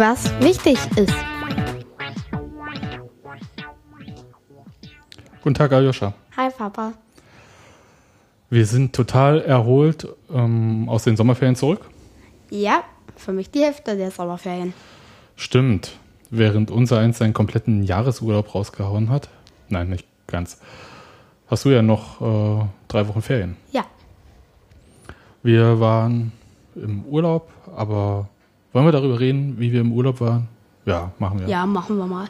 was wichtig ist. Guten Tag, Aljoscha. Hi, Papa. Wir sind total erholt ähm, aus den Sommerferien zurück. Ja, für mich die Hälfte der Sommerferien. Stimmt. Während unser eins seinen kompletten Jahresurlaub rausgehauen hat. Nein, nicht ganz. Hast du ja noch äh, drei Wochen Ferien. Ja. Wir waren im Urlaub, aber wollen wir darüber reden, wie wir im Urlaub waren? Ja, machen wir. Ja, machen wir mal.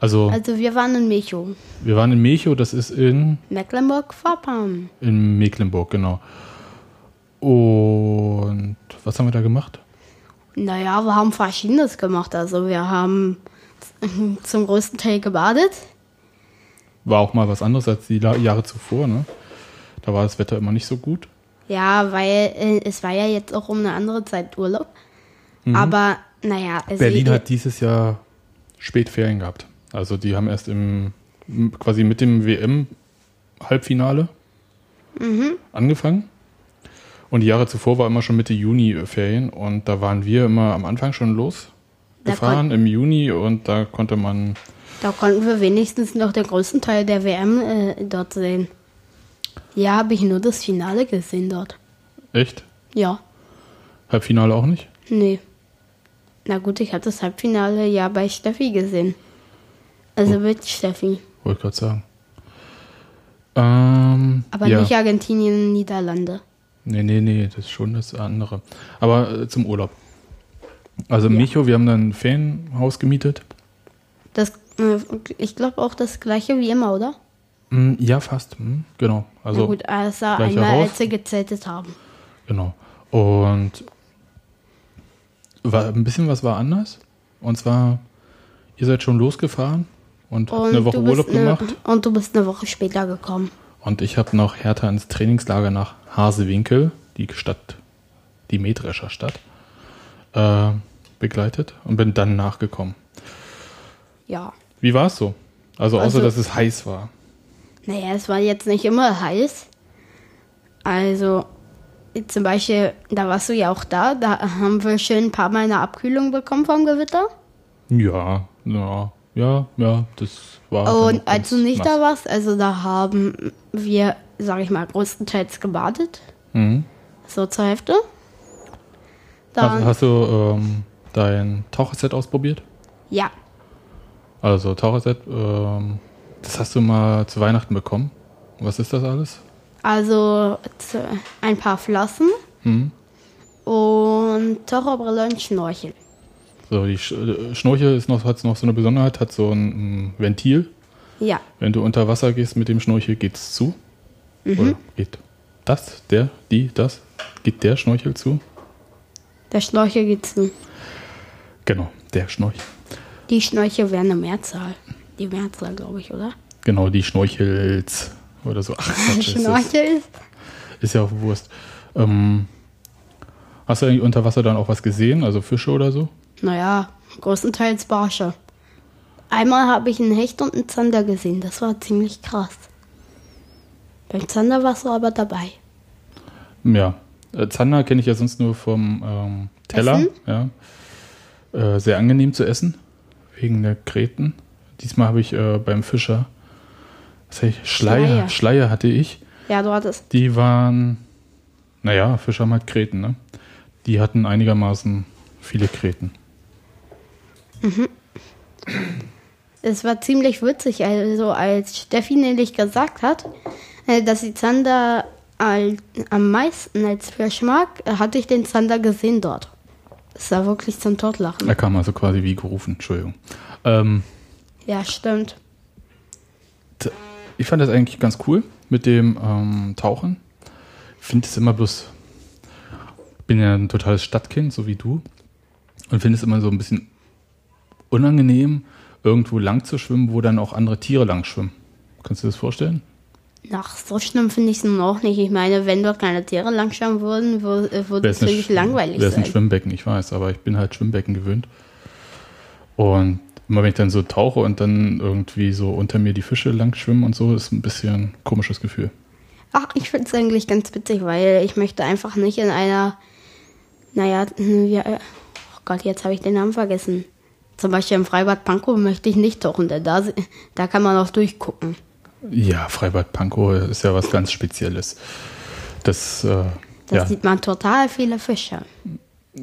Also, Also wir waren in Mecho, wir waren in Mecho, das ist in, Mecklenburg-Vorpommern. in Mecklenburg, genau. Und was haben wir da gemacht? Naja, wir haben Verschiedenes gemacht. Also wir haben zum größten Teil gebadet. War auch mal was anderes als die Jahre zuvor, ne? Da war das Wetter immer nicht so gut. Ja, weil äh, es war ja jetzt auch um eine andere Zeit Urlaub. Aber naja, also Berlin hat dieses Jahr spät Ferien gehabt. Also die haben erst im quasi mit dem WM-Halbfinale angefangen. Und die Jahre zuvor war immer schon Mitte Juni Ferien und da waren wir immer am Anfang schon losgefahren im Juni und da konnte man Da konnten wir wenigstens noch den größten Teil der WM äh, dort sehen. Ja, habe ich nur das Finale gesehen dort. echt Ja, Halbfinale auch nicht. nee. Na gut, ich habe das Halbfinale ja bei Steffi gesehen. Also mit Steffi. Wollte gerade sagen. Ähm, Aber ja. nicht Argentinien, Niederlande. Nee, nee, nee, das ist schon das andere. Aber äh, zum Urlaub. Also in Micho, wir haben dann ein Ferienhaus gemietet. Das, äh, ich glaube auch das gleiche wie immer, oder? Hm, ja, fast. Hm, genau. Also, Na gut, außer gleicher einmal, Haus. als wir gezeltet haben. genau. Und war, ein bisschen was war anders. Und zwar, ihr seid schon losgefahren und habt eine Woche Urlaub eine- gemacht. Und du bist eine Woche später gekommen. Und ich habe noch Hertha ins Trainingslager nach Hasewinkel, die Stadt, die Mähdrescher Stadt, äh, begleitet und bin dann nachgekommen. Ja. Wie war es so? Also außer, Also- dass es heiß war. Naja, es war jetzt nicht immer heiß. Also, zum Beispiel, da warst du ja auch da. Da haben wir schön ein paar Mal eine Abkühlung bekommen vom Gewitter. Ja, ja, ja, ja, das war. Und als du nicht nass. da warst, also da haben wir, sag ich mal, größtenteils gebadet. Mhm. So zur Hälfte. Hast, Dann, hast du ähm, dein Taucherset ausprobiert? ja, Also Taucherset, ähm, das hast du mal zu Weihnachten bekommen. Was ist das alles? Also ein paar Flossen Mhm. und Taucherbrille und Schnorchel. So, die Sch äh, Schnorchel ist noch, hat noch so eine Besonderheit, hat so ein Ventil. Ja, Wenn du unter Wasser gehst mit dem Schnorchel, geht's zu. Oder geht das, der, die, das? Geht der Schnorchel zu? der Schnorchel geht zu. Genau, der Schnorchel. Die Schnorchel wären eine Mehrzahl. Die Mehrzahl, glaube ich, oder? Genau, die Schnorchels oder so. Ach, Quatsch, Schnorchel ist ist ja auch Wurst. Ähm, hast du eigentlich unter Wasser dann auch was gesehen? Also Fische oder so? Naja, größtenteils Barsche. Einmal habe ich einen Hecht und einen Zander gesehen. Das war ziemlich krass. Beim Zander warst du aber dabei. Ja. Äh, Zander kenne ich ja sonst nur vom ähm, Teller. Essen? Ja. Äh, sehr angenehm zu essen, wegen der Kreten. Diesmal habe ich äh, beim Fischer, Schleier. Schleier. Schleier hatte ich. Ja, du hattest. Die waren, naja, Fischer haben halt Kreten, ne? Die hatten einigermaßen viele Kreten. Es war ziemlich witzig, also als Steffi nämlich gesagt hat, äh, dass sie Zander am meisten als Fisch mag, hatte ich den Zander gesehen dort. Es war wirklich zum Totlachen. Er kam also quasi wie gerufen, Entschuldigung. Ähm, Ja, stimmt. Ich fand das eigentlich ganz cool mit dem ähm, Tauchen. Ich finde es immer bloß, bin ja ein totales Stadtkind, so wie du, und finde es immer so ein bisschen unangenehm, irgendwo lang zu schwimmen, wo dann auch andere Tiere lang schwimmen. Kannst du dir das vorstellen? Ach, so schlimm finde ich es nun auch nicht. Ich meine, wenn dort keine Tiere langschauen würden, wür- äh, würde es Sch- langweilig Wäre es ein sein. Schwimmbecken, ich weiß, aber ich bin halt Schwimmbecken gewöhnt. Und immer wenn ich dann so tauche und dann irgendwie so unter mir die Fische lang schwimmen und so, ist ein bisschen ein komisches Gefühl. Ach, ich finde es eigentlich ganz witzig, weil ich möchte einfach nicht in einer, naja, wie, äh, oh Gott, jetzt habe ich den Namen vergessen. Zum Beispiel im Freibad Pankow möchte ich nicht tauchen, denn da, da kann man auch durchgucken. Ja, Freibad Pankow ist ja was ganz Spezielles. Das, äh, Da ja, sieht man total viele Fische.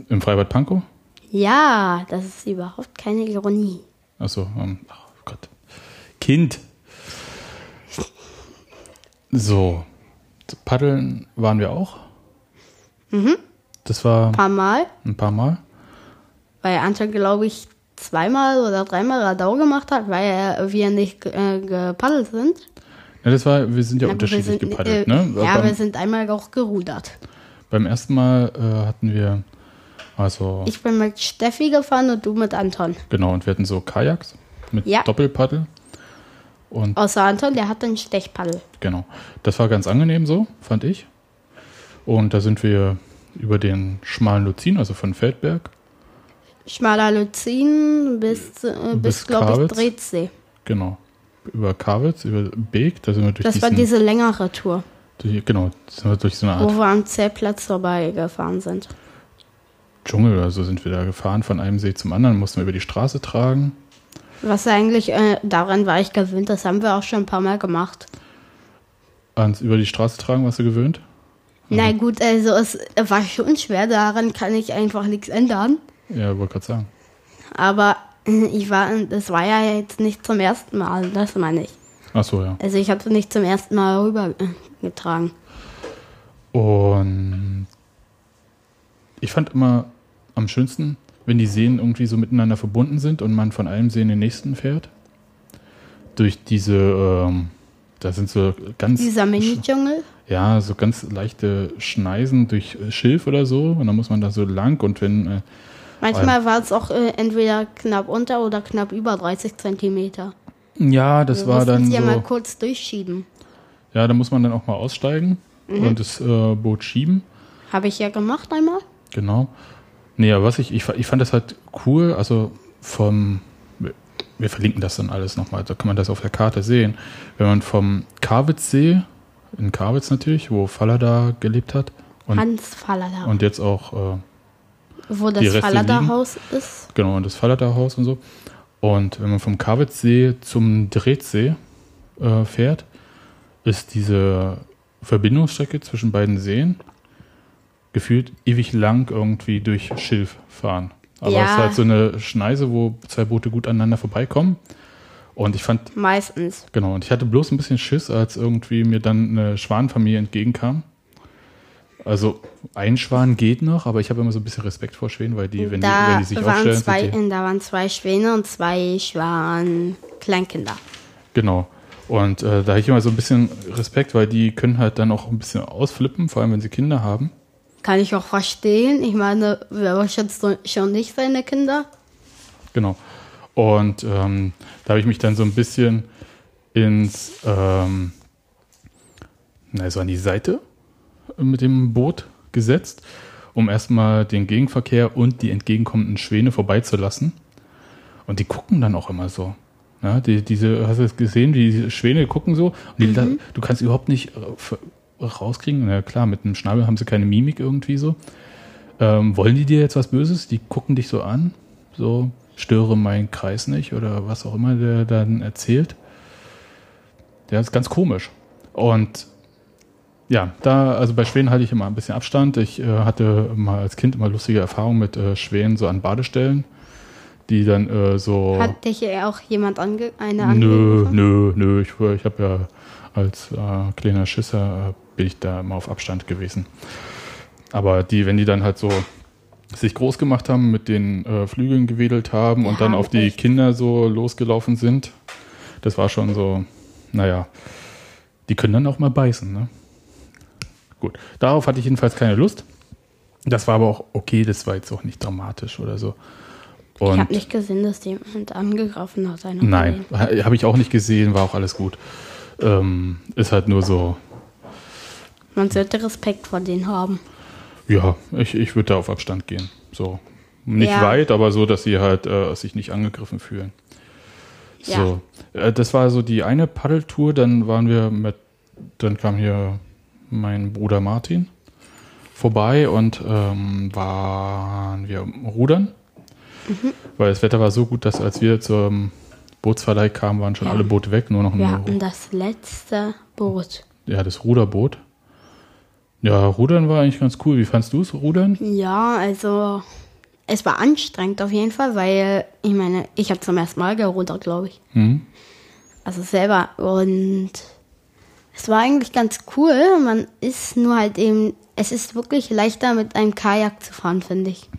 im Freibad Pankow? Ja, das ist überhaupt keine Ironie. Achso, ähm, ach Gott. Kind. So. Paddeln waren wir auch. Mhm. Das war Ein paar Mal, ein paar Mal. weil Anton, glaube ich, zweimal oder dreimal Radau gemacht hat, weil wir nicht äh, gepaddelt sind. Ja, das war, wir sind ja Aber unterschiedlich sind, gepaddelt, äh, ne? Ja, beim, wir sind einmal auch gerudert. beim ersten Mal äh, hatten wir, also, Ich bin mit Steffi gefahren und du mit Anton. genau, und wir hatten so Kajaks mit Ja. Doppelpaddel. Und Außer Anton, der hat einen Stechpaddel. Genau. Das war ganz angenehm so, fand ich. Und da sind wir über den schmalen Luzin, also von Feldberg, Schmaler Luzin bis, äh, bis, Bis glaube ich. Drehtsee. genau, über Kawitz, über Beek, da sind wir durch Das diesen, war diese längere Tour, durch, genau, sind wir durch so eine wo Art wir am Zeltplatz vorbeigefahren sind. Dschungel oder so sind wir da gefahren, von einem See zum anderen, mussten wir über die Straße tragen. Was eigentlich, äh, daran war ich gewöhnt, das haben wir auch schon ein paar Mal gemacht. Ans über die Straße tragen, warst du gewöhnt? Na gut, also es war schon schwer, daran kann ich einfach nichts ändern. Ja, wollte gerade sagen. Aber äh, ich war, das war ja jetzt nicht zum ersten Mal, das meine ich. Ach so, ja. Also ich hatte nicht zum ersten Mal rübergetragen. Und ich fand immer am schönsten, wenn die Seen irgendwie so miteinander verbunden sind und man von einem See in den nächsten fährt. Durch diese, ähm, da sind so ganz, Dieser Mini-Dschungel. ja, so ganz leichte Schneisen durch Schilf oder so. Und dann muss man da so lang und wenn, äh, Manchmal war es auch äh, entweder knapp unter oder knapp über 30 Zentimeter. ja, das Wir war dann ja mal so, kurz durchschieben. ja, da muss man dann auch mal aussteigen und das äh, Boot schieben. Habe ich ja gemacht einmal. Genau. Nee, aber was ich, ich, ich fand das halt cool, also vom, wir- verlinken das dann alles nochmal, da kann man das auf der Karte sehen. Wenn man vom Karwitzsee, in Karwitz natürlich, wo Fallada gelebt hat und, Hans Fallada. und jetzt auch, äh, wo das Fallada-Haus ist. genau, und das Fallada-Haus und so. Und wenn man vom Karwitzsee zum Drehtsee äh, fährt, ist diese Verbindungsstrecke zwischen beiden Seen gefühlt ewig lang irgendwie durch Schilf fahren. Aber Ja. es ist halt so eine Schneise, wo zwei Boote gut aneinander vorbeikommen. Und ich fand, Meistens. genau, und ich hatte bloß ein bisschen Schiss, als irgendwie mir dann eine Schwanenfamilie entgegenkam. Also ein Schwan geht noch, aber ich habe immer so ein bisschen Respekt vor Schwänen, weil die, wenn, die, wenn die sich waren aufstellen, zwei, die, da waren zwei Schwäne und zwei Schwan Kleinkinder. Genau. Und äh, da habe ich immer so ein bisschen Respekt, weil die können halt dann auch ein bisschen ausflippen, vor allem wenn sie Kinder haben. Kann ich auch verstehen. Ich meine, wer schätzt schon nicht seine Kinder? Genau. Und ähm, da habe ich mich dann so ein bisschen ins, ähm, na, so an die Seite mit dem Boot gesetzt, um erstmal den Gegenverkehr und die entgegenkommenden Schwäne vorbeizulassen. Und die gucken dann auch immer so. Ja, die, diese, hast du das gesehen, die Schwäne gucken so und die, da, du kannst überhaupt nicht äh, rauskriegen. Na klar, mit einem Schnabel haben sie keine Mimik irgendwie so. Ähm, wollen die dir jetzt was Böses? Die gucken dich so an, so störe meinen Kreis nicht oder was auch immer der dann erzählt. Der ist ganz komisch. Und ja, da, also bei Schwänen halte ich immer ein bisschen Abstand. Ich äh, hatte mal als Kind immer lustige Erfahrungen mit äh, Schwänen so an Badestellen, die dann äh, so. Hat dich ja auch jemand ange eine. Nö, nö, nö. Ich, ich habe ja als äh, kleiner Schisser äh, bin ich da immer auf Abstand gewesen. Aber die, wenn die dann halt so sich groß gemacht haben, mit den äh, Flügeln gewedelt haben und Ja, dann auf die echt. Kinder so losgelaufen sind, das war schon so, naja, die können dann auch mal beißen, ne? Gut, darauf hatte ich jedenfalls keine Lust. Das war aber auch okay, das war jetzt auch nicht dramatisch oder so. Ich Und habe nicht gesehen, dass jemand angegriffen hat. Nein, ha- habe ich auch nicht gesehen, war auch alles gut. Ähm, ist halt nur so, Man sollte Respekt vor denen haben. ja, ich, ich würde da auf Abstand gehen. So. Nicht Ja. weit, aber so, dass sie halt äh, sich nicht angegriffen fühlen. Ja. So. Äh, das war so die eine Paddeltour, dann waren wir mit, dann kam hier mein Bruder Martin vorbei und ähm, waren wir rudern. Weil das Wetter war so gut, dass als wir zum Bootsverleih kamen, waren schon Ja. alle Boote weg, nur noch ein Wir hatten das letzte Boot. ja, das Ruderboot. Ja, Rudern war eigentlich ganz cool. Wie fandst du es, Rudern? Ja, also es war anstrengend auf jeden Fall, weil ich meine, ich habe zum ersten Mal gerudert, glaube ich. Hm? Also selber. Und es war eigentlich ganz cool. Man ist nur halt eben, es ist wirklich leichter mit einem Kajak zu fahren, finde ich.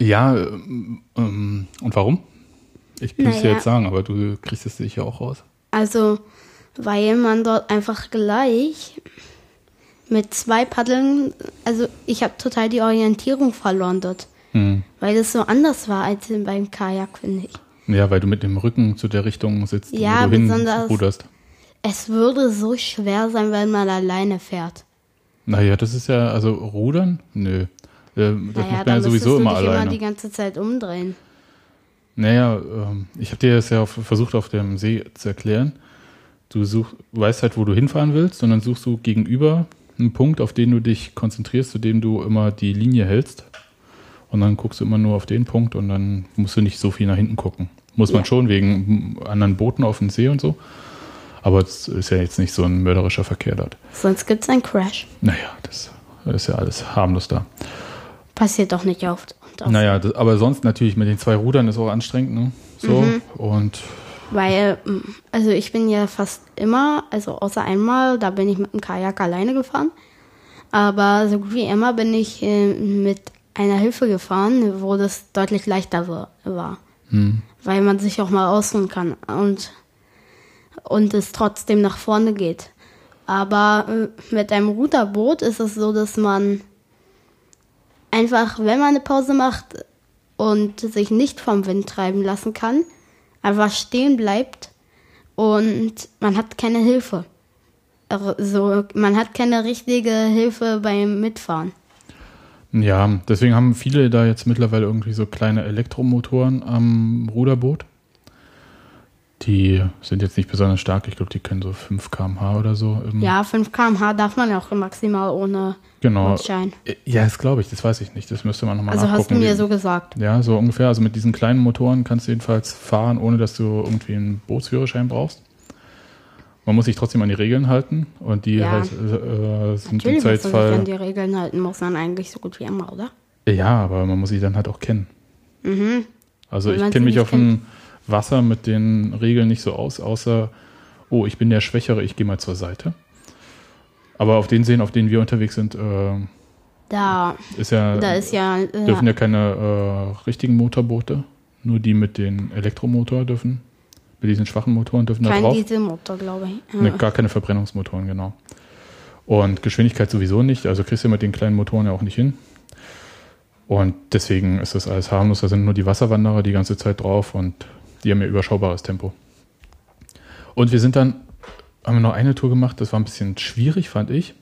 Ja, ähm, ähm, und warum? Ich kann es dir jetzt sagen, aber du kriegst es sicher auch raus. Also, weil man dort einfach gleich mit zwei Paddeln, also ich habe total die Orientierung verloren dort, Hm. weil es so anders war als beim Kajak, finde ich. Ja, weil du mit dem Rücken zu der Richtung sitzt, Ja, wo du besonders- ruderst. Es würde so schwer sein, wenn man alleine fährt. Naja, das ist ja, also Rudern? Nö. Äh, Das naja, macht man ja sowieso müsstest du immer dich alleine. immer die ganze Zeit umdrehen. Naja, ähm, ich habe dir das ja versucht auf dem See zu erklären. Du such, weißt halt, wo du hinfahren willst, und dann suchst du gegenüber einen Punkt, auf den du dich konzentrierst, zu dem du immer die Linie hältst. Und dann guckst du immer nur auf den Punkt und dann musst du nicht so viel nach hinten gucken. Muss man Ja. schon wegen anderen Booten auf dem See und so. Aber es ist ja jetzt nicht so ein mörderischer Verkehr dort. Sonst gibt es einen Crash. Naja, das ist ja alles harmlos da. Passiert doch nicht oft. Und oft. Naja, das, aber sonst natürlich mit den zwei Rudern ist auch anstrengend, ne? So. Und Weil, mm, also ich bin ja fast immer, also außer einmal, da bin ich mit dem Kajak alleine gefahren. Aber so gut wie immer bin ich äh, mit einer Hilfe gefahren, wo das deutlich leichter wa- war. Weil man sich auch mal ausruhen kann und, und es trotzdem nach vorne geht. Aber äh, mit einem Ruderboot ist es so, dass man einfach, wenn man eine Pause macht und sich nicht vom Wind treiben lassen kann, einfach stehen bleibt und man hat keine Hilfe. Also, man hat keine richtige Hilfe beim Mitfahren. Ja, deswegen haben viele da jetzt mittlerweile irgendwie so kleine Elektromotoren am Ruderboot. Die sind jetzt nicht besonders stark. Ich glaube, die können so 5 km/h oder so. Ja, 5 km/h darf man ja auch maximal ohne genau. Grundschein. Ja, das glaube ich. Das weiß ich nicht. Das müsste man nochmal Also nachgucken. hast du mir so gesagt. Ja, so ungefähr. Also mit diesen kleinen Motoren kannst du jedenfalls fahren, ohne dass du irgendwie einen Bootsführerschein brauchst. Man muss sich trotzdem an die Regeln halten und die Ja. halt, äh, sind im Natürlich muss man sich Zweifelsfall. an die Regeln halten, muss man eigentlich so gut wie immer, oder? Ja, aber man muss sie dann halt auch kennen. Mhm. Also Wenn ich kenne mich auf dem Wasser mit den Regeln nicht so aus, außer, oh, ich bin der Schwächere, ich gehe mal zur Seite. Aber auf den Seen, auf denen wir unterwegs sind, äh, Da, ist ja, da ist ja, äh, dürfen ja keine äh, richtigen Motorboote, nur die mit den Elektromotor dürfen, mit diesen schwachen Motoren dürfen da kein drauf. Dieselmotor, glaube ich. Ja. Ne, gar keine Verbrennungsmotoren, genau. Und Geschwindigkeit sowieso nicht, also kriegst du mit den kleinen Motoren ja auch nicht hin. Und deswegen ist das alles harmlos, da sind nur die Wasserwanderer die ganze Zeit drauf und die haben ja überschaubares Tempo. Und wir sind dann, haben wir noch eine Tour gemacht, das war ein bisschen schwierig, fand ich.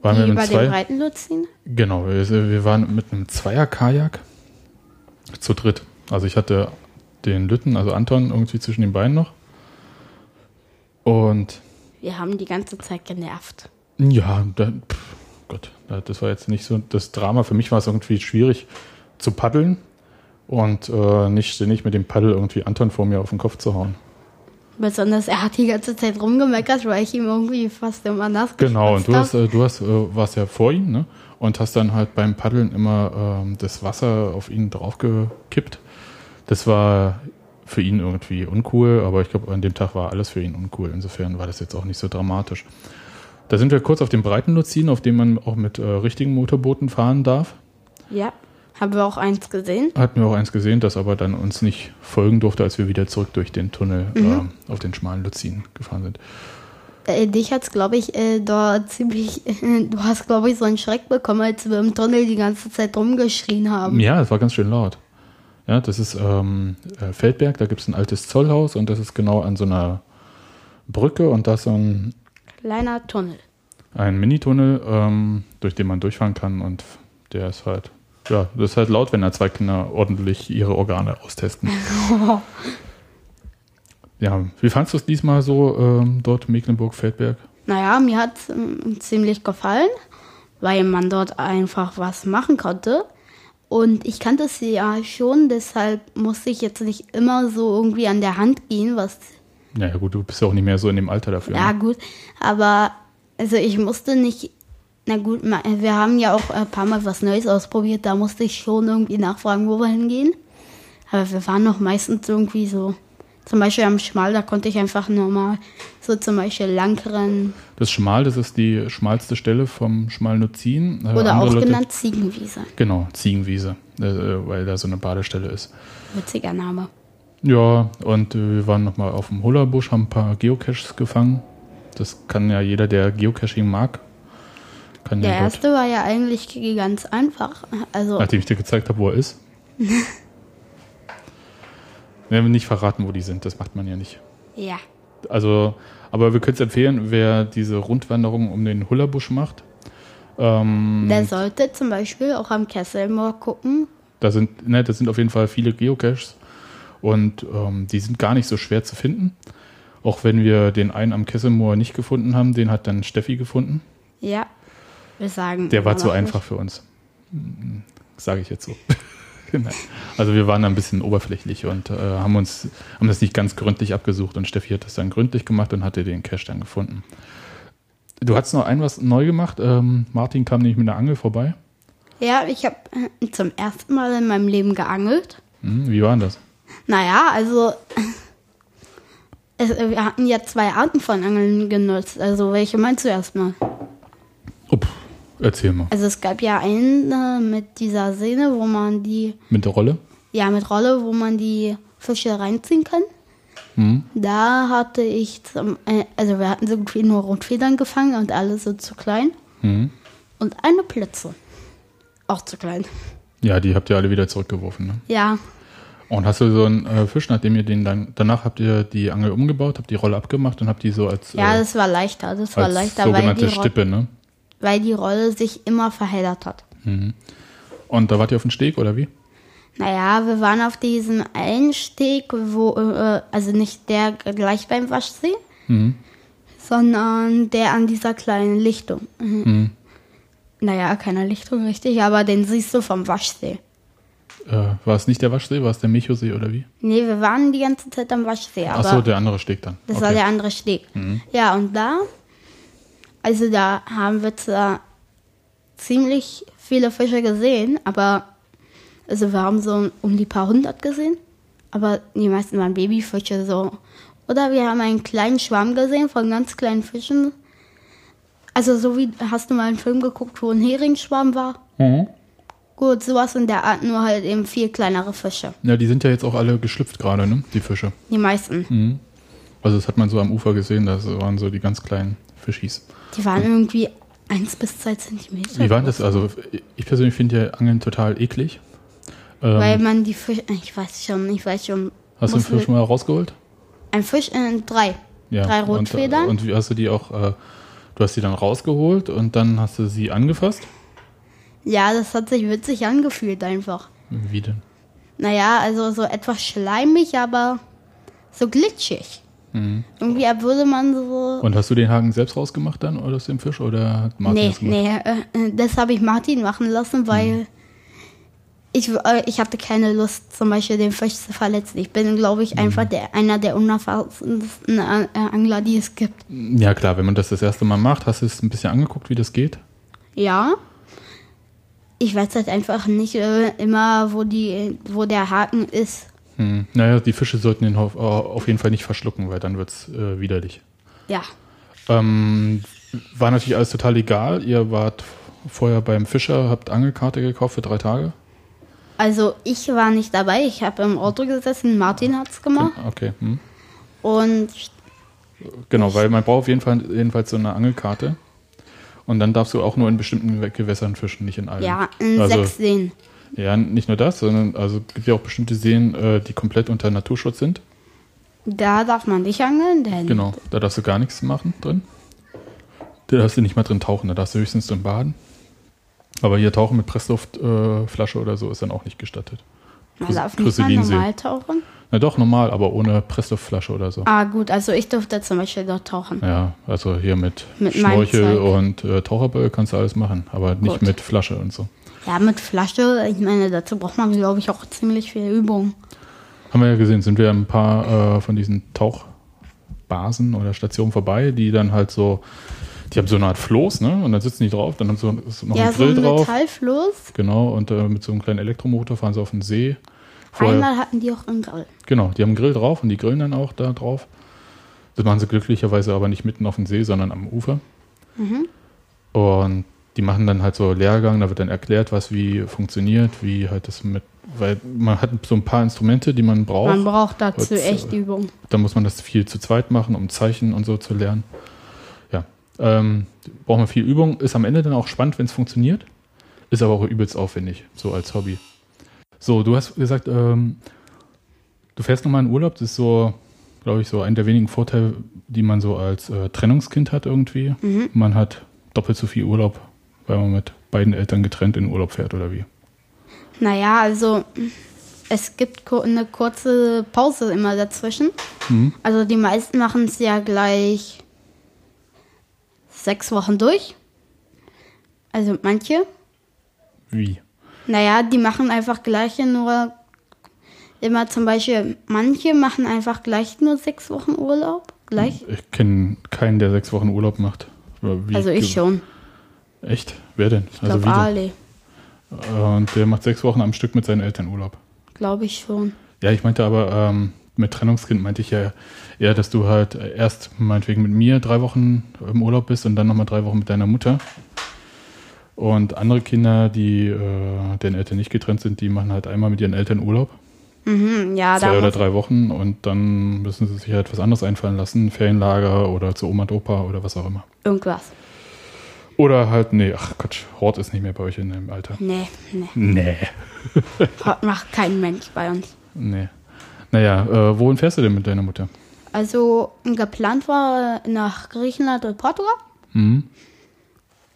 Waren wir Die bei zwei, den Breitenlutzien? Genau, wir, wir waren mit einem Zweier-Kajak zu dritt. Also ich hatte den Lütten, also Anton, irgendwie zwischen den Beinen noch. Und Wir haben die ganze Zeit genervt. ja, da, pff, Gott, da- das war jetzt nicht so das Drama. Für mich war es irgendwie schwierig zu paddeln und äh, nicht ständig mit dem Paddel irgendwie Anton vor mir auf den Kopf zu hauen. Besonders er hat die ganze Zeit rumgemeckert, weil ich ihm irgendwie fast immer nass Genau, und du hast, äh, du hast, äh, warst ja vor ihm, ne? Und hast dann halt beim Paddeln immer ähm, das Wasser auf ihn draufgekippt. Das war für ihn irgendwie uncool, aber ich glaube, an dem Tag war alles für ihn uncool. Insofern war das jetzt auch nicht so dramatisch. Da sind wir kurz auf dem Breitenluzin, auf dem man auch mit äh, richtigen Motorbooten fahren darf. Ja, haben wir auch eins gesehen. Hatten wir auch eins gesehen, das aber dann uns nicht folgen durfte, als wir wieder zurück durch den Tunnel Mhm. äh, auf den schmalen Luzin gefahren sind. Äh, dich hat's, glaube ich, äh, da ziemlich. Äh, du hast, glaube ich, so einen Schreck bekommen, als wir im Tunnel die ganze Zeit rumgeschrien haben. Ja, es war ganz schön laut. Ja, das ist ähm, äh, Feldberg, da gibt es ein altes Zollhaus und das ist genau an so einer Brücke und da ist so ein, Kleiner Tunnel. ein Minitunnel, ähm, durch den man durchfahren kann und der ist halt, ja, das ist halt laut, wenn da zwei Kinder ordentlich ihre Organe austesten. ja, wie fandst du es diesmal so ähm, dort Mecklenburg-Feldberg? Naja, mir hat ähm, ziemlich gefallen, weil man dort einfach was machen konnte. Und ich kannte sie ja schon, deshalb musste ich jetzt nicht immer so irgendwie an der Hand gehen, was. Naja, gut, du bist ja auch nicht mehr so in dem Alter dafür. Ja, ne? gut. Aber, also ich musste nicht. Na gut, ma- wir haben ja auch ein paar Mal was Neues ausprobiert, da musste ich schon irgendwie nachfragen, wo wir hingehen. Aber wir waren noch meistens irgendwie so. Zum Beispiel am Schmal, da konnte ich einfach normal so zum Beispiel langrennen Das Schmal, das ist die schmalste Stelle vom Schmalnuzin. Äh, oder andere auch Leute- genannt Ziegenwiese. Genau, Ziegenwiese, äh, weil da so eine Badestelle ist. Witziger Name. Ja, und äh, wir waren nochmal auf dem Hullerbusch, haben ein paar Geocaches gefangen. Das kann ja jeder, der Geocaching mag. Kann Der erste war ja eigentlich ganz einfach. Also, nachdem ich dir gezeigt habe, wo er ist. Wir haben nicht verraten, wo die sind, das macht man ja nicht. ja. Also, aber wir können es empfehlen, wer diese Rundwanderung um den Hullerbusch macht. Ähm, Der sollte zum Beispiel auch am Kesselmoor gucken. Da sind, ne, das sind auf jeden Fall viele Geocaches und ähm, die sind gar nicht so schwer zu finden. Auch wenn wir den einen am Kesselmoor nicht gefunden haben, den hat dann Steffi gefunden. Ja. Wir sagen. Der war zu einfach für uns. Sage ich jetzt so. Nein. also wir waren ein bisschen oberflächlich und äh, haben uns haben das nicht ganz gründlich abgesucht und Steffi hat das dann gründlich gemacht und hatte den Cache dann gefunden. Du hattest noch ein was neu gemacht. Ähm, Martin kam nämlich mit einer Angel vorbei. Ja, ich habe zum ersten Mal in meinem Leben geangelt. Hm, wie war denn das? Naja, also. Es, wir hatten ja zwei Arten von Angeln genutzt. Also, welche meinst du erstmal? Oh, erzähl mal. Also, es gab ja eine mit dieser Sehne, wo man die. Mit der Rolle? Ja, mit Rolle, wo man die Fische reinziehen kann. Hm? Da hatte ich, zum, äh, also wir hatten so gut wie nur Rotfedern gefangen und alle so zu klein. Hm? Und eine Plitze. Auch zu klein. Ja, die habt ihr alle wieder zurückgeworfen. Ne? Ja, Und hast du so einen äh, Fisch, nachdem ihr den dann, danach habt ihr die Angel umgebaut, habt die Rolle abgemacht und habt die so als, ja, äh, das war leichter. Das war leichter, weil sogenannte die, Ro Stippe, ne? Weil die Rolle sich immer verheddert hat. Und da wart ihr auf dem Steg oder wie? Naja, wir waren auf diesem einen Steg, wo, äh, also nicht der gleich beim Waschsee, Mhm. sondern der an dieser kleinen Lichtung. Mhm. Naja, keine Lichtung richtig, aber den siehst du vom Waschsee. Äh, war es nicht der Waschsee, war es der Michosee oder wie? Nee, wir waren die ganze Zeit am Waschsee, aber Ach so, der andere Steg dann. das okay. war der andere Steg. Ja, und da, also da haben wir zwar ziemlich viele Fische gesehen, aber also wir haben so um die paar hundert gesehen, aber die meisten waren Babyfische so. Oder wir haben einen kleinen Schwarm gesehen von ganz kleinen Fischen. Also so wie, hast du mal einen Film geguckt, wo ein Heringsschwarm war? Mhm. Gut, sowas in der Art, nur halt eben viel kleinere Fische. Ja, die sind ja jetzt auch alle geschlüpft gerade, ne? Die Fische. Die meisten. Also das hat man so am Ufer gesehen, das waren so die ganz kleinen Fischis. Die waren irgendwie 1 bis 2 Zentimeter. Wie war das? Also ich persönlich finde ja Angeln total eklig. Ähm, Weil man die Fische, ich weiß schon, ich weiß schon. hast du muss Fisch mal rausgeholt? Ein Fisch, äh, drei. Ja. Drei Und, Rotfedern. und wie hast du die auch, äh, du hast die dann rausgeholt und dann hast du sie angefasst? Ja, das hat sich witzig angefühlt einfach. Wie denn? Naja, also so etwas schleimig, aber so glitschig. Irgendwie als würde man so. Mhm. Und hast du den Haken selbst rausgemacht dann oder aus dem Fisch oder hat Martin nee, das gemacht? nee, äh, das habe ich Martin machen lassen, weil Mhm. ich, äh, ich hatte keine Lust, zum Beispiel den Fisch zu verletzen. Ich bin, glaube Mhm. ich, einfach der, einer der unerfahrensten äh, Angler, die es gibt. Ja klar, wenn man das das erste Mal macht, hast du es ein bisschen angeguckt, wie das geht? Ja. Ich weiß halt einfach nicht äh, immer, wo die, wo der Haken ist. Hm. Naja, die Fische sollten den auf, auf jeden Fall nicht verschlucken, weil dann wird es äh, widerlich. Ja. Ähm, war natürlich alles total egal. Ihr wart vorher beim Fischer, habt Angelkarte gekauft für drei Tage. Also ich war nicht dabei, ich habe im Auto gesessen, Martin hat's gemacht. Okay. Hm. Und Genau, weil man braucht auf jeden Fall jedenfalls so eine Angelkarte. Und dann darfst du auch nur in bestimmten Gewässern fischen, nicht in allen. ja, in also, sechs Seen. Ja, nicht nur das, sondern also gibt ja auch bestimmte Seen, äh, die komplett unter Naturschutz sind. Da darf man nicht angeln, denn Genau, da darfst du gar nichts machen drin. Da darfst du nicht mal drin tauchen, da darfst du höchstens drin baden. Aber hier tauchen mit Pressluftflasche äh, oder so ist dann auch nicht gestattet. man darf nicht mal normal tauchen. Na doch, normal, aber ohne Pressluftflasche oder so. Ah gut, also ich durfte zum Beispiel dort tauchen. Ja, also hier mit, Mit Schnorchel und äh, Taucherböll kannst du alles machen, aber nicht Gut. mit Flasche und so. Ja, mit Flasche, ich meine, dazu braucht man, glaube ich, auch ziemlich viel Übung. Haben wir ja gesehen, sind wir ein paar äh, von diesen Tauchbasen oder Stationen vorbei, die dann halt so, die haben so eine Art Floß, ne? Und dann sitzen die drauf, dann haben sie so noch ja, einen Grill so ein drauf. Metallfloß. Genau, und äh, mit so einem kleinen Elektromotor fahren sie auf den See. Vorher- Einmal hatten die auch einen Grill. Genau, die haben einen Grill drauf und die grillen dann auch da drauf. Das machen sie glücklicherweise aber nicht mitten auf dem See, sondern am Ufer. Und die machen dann halt so Lehrgang, da wird dann erklärt, was wie funktioniert, wie halt das mit, weil man hat so ein paar Instrumente, die man braucht. Man braucht dazu Und, äh, echt Übung. Da muss man das viel zu zweit machen, um Zeichen und so zu lernen. Ja, ähm, braucht man viel Übung. Ist am Ende dann auch spannend, wenn es funktioniert. Ist aber auch übelst aufwendig, so als Hobby. So, du hast gesagt, ähm, du fährst nochmal in Urlaub. Das ist so, glaube ich, so ein der wenigen Vorteile, die man so als äh, Trennungskind hat irgendwie. Man hat doppelt so viel Urlaub, weil man mit beiden Eltern getrennt in Urlaub fährt oder wie. Naja, also es gibt eine kurze Pause immer dazwischen. Mhm. Also die meisten machen es ja gleich sechs Wochen durch. Also manche. Wie? Naja, die machen einfach gleiche nur immer zum Beispiel, manche machen einfach gleich nur sechs Wochen Urlaub. Gleich. Ich kenne keinen, der sechs Wochen Urlaub macht. Also ich schon. Echt? Wer denn? Ich also denn? Ali. Und der macht sechs Wochen am Stück mit seinen Eltern Urlaub. Glaube ich schon. Ja, ich meinte aber, ähm, mit Trennungskind meinte ich ja eher, dass du halt erst meinetwegen mit mir drei Wochen im Urlaub bist und dann nochmal drei Wochen mit deiner Mutter. Und andere Kinder, die äh, deren Eltern nicht getrennt sind, die machen halt einmal mit ihren Eltern Urlaub. Mhm, ja, zwei oder drei Wochen und dann müssen sie sich halt was anderes einfallen lassen. Ferienlager oder zu Oma und Opa oder was auch immer. irgendwas. Oder halt, nee, ach Quatsch, Hort ist nicht mehr bei euch in dem Alter. Nee, nee. Nee. Hat- Macht kein Mensch bei uns. Nee. Naja, äh, wohin fährst du denn mit deiner Mutter? Also geplant war nach Griechenland und Portugal. Hm?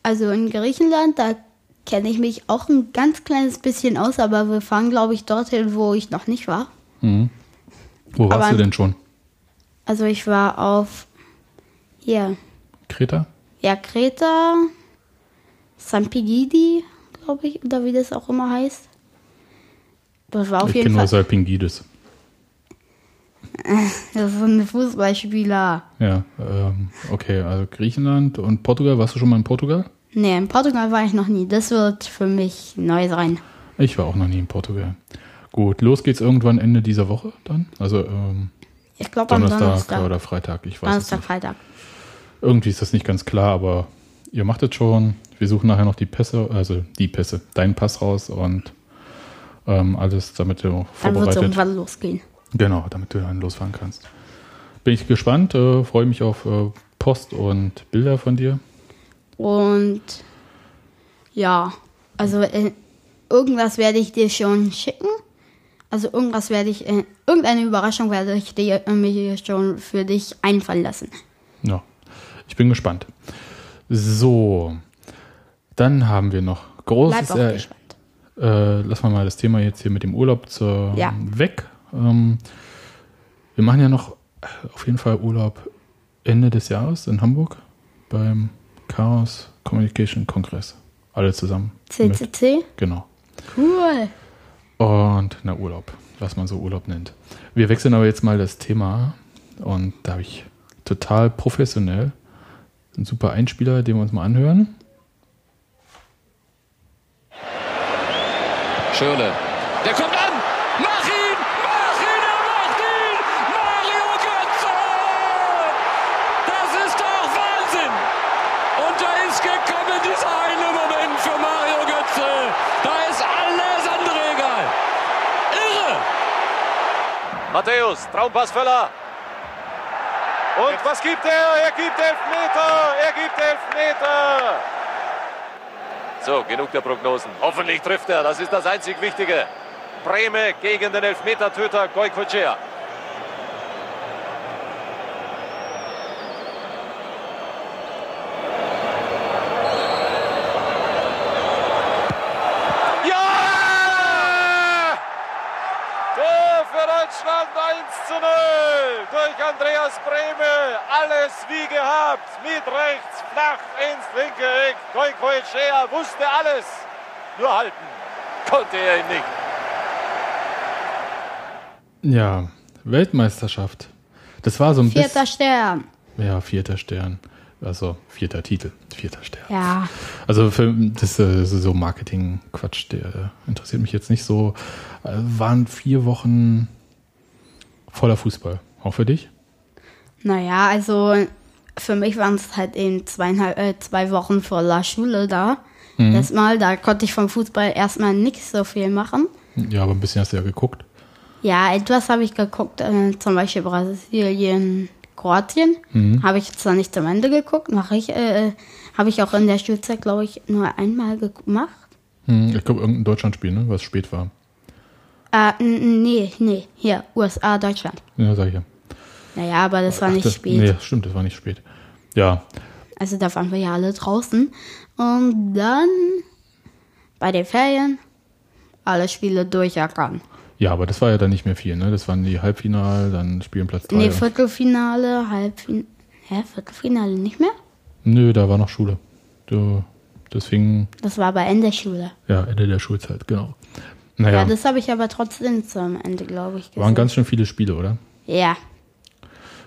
Also in Griechenland, da kenne ich mich auch ein ganz kleines bisschen aus, aber wir fahren, glaube ich, dorthin, wo ich noch nicht war. Mhm. Wo warst Aber- du denn schon? Also ich war auf hier, Kreta? Ja, Kreta, Sampigidi, glaube ich, oder wie das auch immer heißt. Das war auf ich jeden Fall. nur Salpingidis. Das ist ein Fußballspieler. Ja, ähm, okay, also Griechenland und Portugal. Warst du schon mal in Portugal? Nee, in Portugal war ich noch nie. Das wird für mich neu sein. Ich war auch noch nie in Portugal. Gut, los geht's irgendwann Ende dieser Woche dann. Also ähm, Ich glaube am Donnerstag, Donnerstag. oder Freitag, ich weiß Donnerstag, nicht. Freitag. Irgendwie ist das nicht ganz klar, aber ihr macht es schon. Wir suchen nachher noch die Pässe, also die Pässe, deinen Pass raus und ähm, alles, damit du Dann wird es vorbereitet. irgendwann losgehen. Genau, damit du dann losfahren kannst. Bin ich gespannt, äh, freue mich auf äh, Post und Bilder von dir. Und ja, also äh, irgendwas werde ich dir schon schicken. Also irgendwas werde ich, äh, irgendeine Überraschung werde ich dir äh, mir schon für dich einfallen lassen. Ich bin gespannt. So, dann haben wir noch großes. Bleib auch gespannt. äh, lassen wir mal das Thema jetzt hier mit dem Urlaub zur, Ja. weg. Ähm, wir machen ja noch auf jeden Fall Urlaub Ende des Jahres in Hamburg beim Chaos Communication Kongress. Alle zusammen. Mit, CCC? genau. Cool. Und na Urlaub, was man so Urlaub nennt. Wir wechseln aber jetzt mal das Thema und da habe ich total professionell einen super Einspieler, den wir uns mal anhören. Schöne. Der kommt an. Mach ihn! Mach ihn! Er macht ihn! Mario Götze! Das ist doch Wahnsinn! Und da ist gekommen dieser eine Moment für Mario Götze. Da ist alles andere egal. Irre! Matthäus, Traumpassvöller. Und was gibt er? Er gibt Elfmeter! Er gibt Elfmeter! So, genug der Prognosen. Hoffentlich trifft er. Das ist das einzig Wichtige. Breme gegen den Elfmetertöter Goikocea. Ja! Tor für Deutschland 1 zu 0 Andreas Brehme. Alles wie gehabt. Mit rechts, flach ins linke Eck. Goikoechea wusste alles. Nur halten. Konnte er ihn nicht. Ja, Weltmeisterschaft. Das war so ein Vierter bisschen. Stern. Ja, vierter Stern. Also vierter Titel, vierter Stern. Ja. Also für, das ist so Marketing-Quatsch, der interessiert mich jetzt nicht so. Äh, Waren vier Wochen voller Fußball. Auch für dich? Naja, also für mich waren es halt eben zweieinhalb, äh, zwei Wochen voller Schule da. Das Mal, da konnte ich vom Fußball erstmal nicht so viel machen. Ja, aber ein bisschen hast du ja geguckt. Ja, etwas habe ich geguckt, äh, zum Beispiel Brasilien, Kroatien. Habe ich zwar nicht zum Ende geguckt, mache ich, äh, habe ich auch in der Schulzeit, glaube ich, nur einmal gemacht. Hm, Ich glaube, irgendein Deutschlandspiel, ne? was spät war. Äh, nee, nee, hier, USA, Deutschland. Ja, sag ich ja. Naja, aber das war Ach, nicht das, spät. Nee, stimmt, das war nicht spät. Ja, Also da waren wir ja alle draußen. Und dann bei den Ferien alle Spiele durcherkannt. ja, aber das war ja dann nicht mehr viel, ne? Das waren die Halbfinale, dann Spielen Platz 3. Nee, Viertelfinale, Halbfinale. Hä, Viertelfinale nicht mehr? Nö, da war noch Schule. Du, das fing, Das war bei Ende Schule. ja, Ende der Schulzeit, genau. Ja, Naja, das habe ich aber trotzdem zum Ende, glaube ich, gesehen. waren ganz schön viele Spiele, oder? Ja,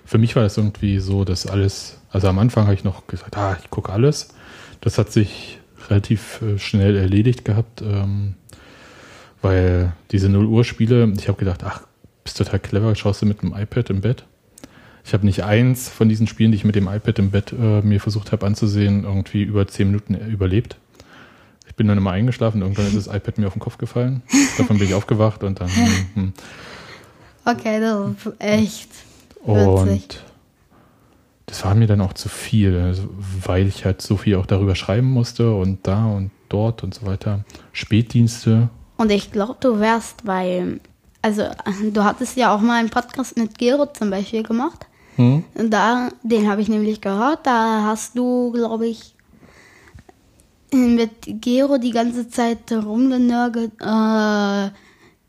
Für mich war das irgendwie so, dass alles, also am Anfang habe ich noch gesagt, ah, ich gucke alles. Das hat sich relativ äh, schnell erledigt gehabt, ähm, weil diese 0 Uhr Spiele, ich habe gedacht, ach, bist total clever, schaust du mit dem iPad im Bett. Ich habe nicht eins von diesen Spielen, die ich mit dem iPad im Bett äh, mir versucht habe anzusehen, irgendwie über 10 Minuten überlebt. Ich bin dann immer eingeschlafen, irgendwann ist das iPad mir auf den Kopf gefallen. Davon bin ich aufgewacht und dann hm, hm, okay, das ist echt witzig. Und das war mir dann auch zu viel, also, weil ich halt so viel auch darüber schreiben musste und da und dort und so weiter. Spätdienste. Und ich glaube, du wärst bei, also du hattest ja auch mal einen Podcast mit Gero zum Beispiel gemacht. Hm? Da, den habe ich nämlich gehört. Da hast du, glaube ich, mit Gero die ganze Zeit rumgenörgelt. Äh,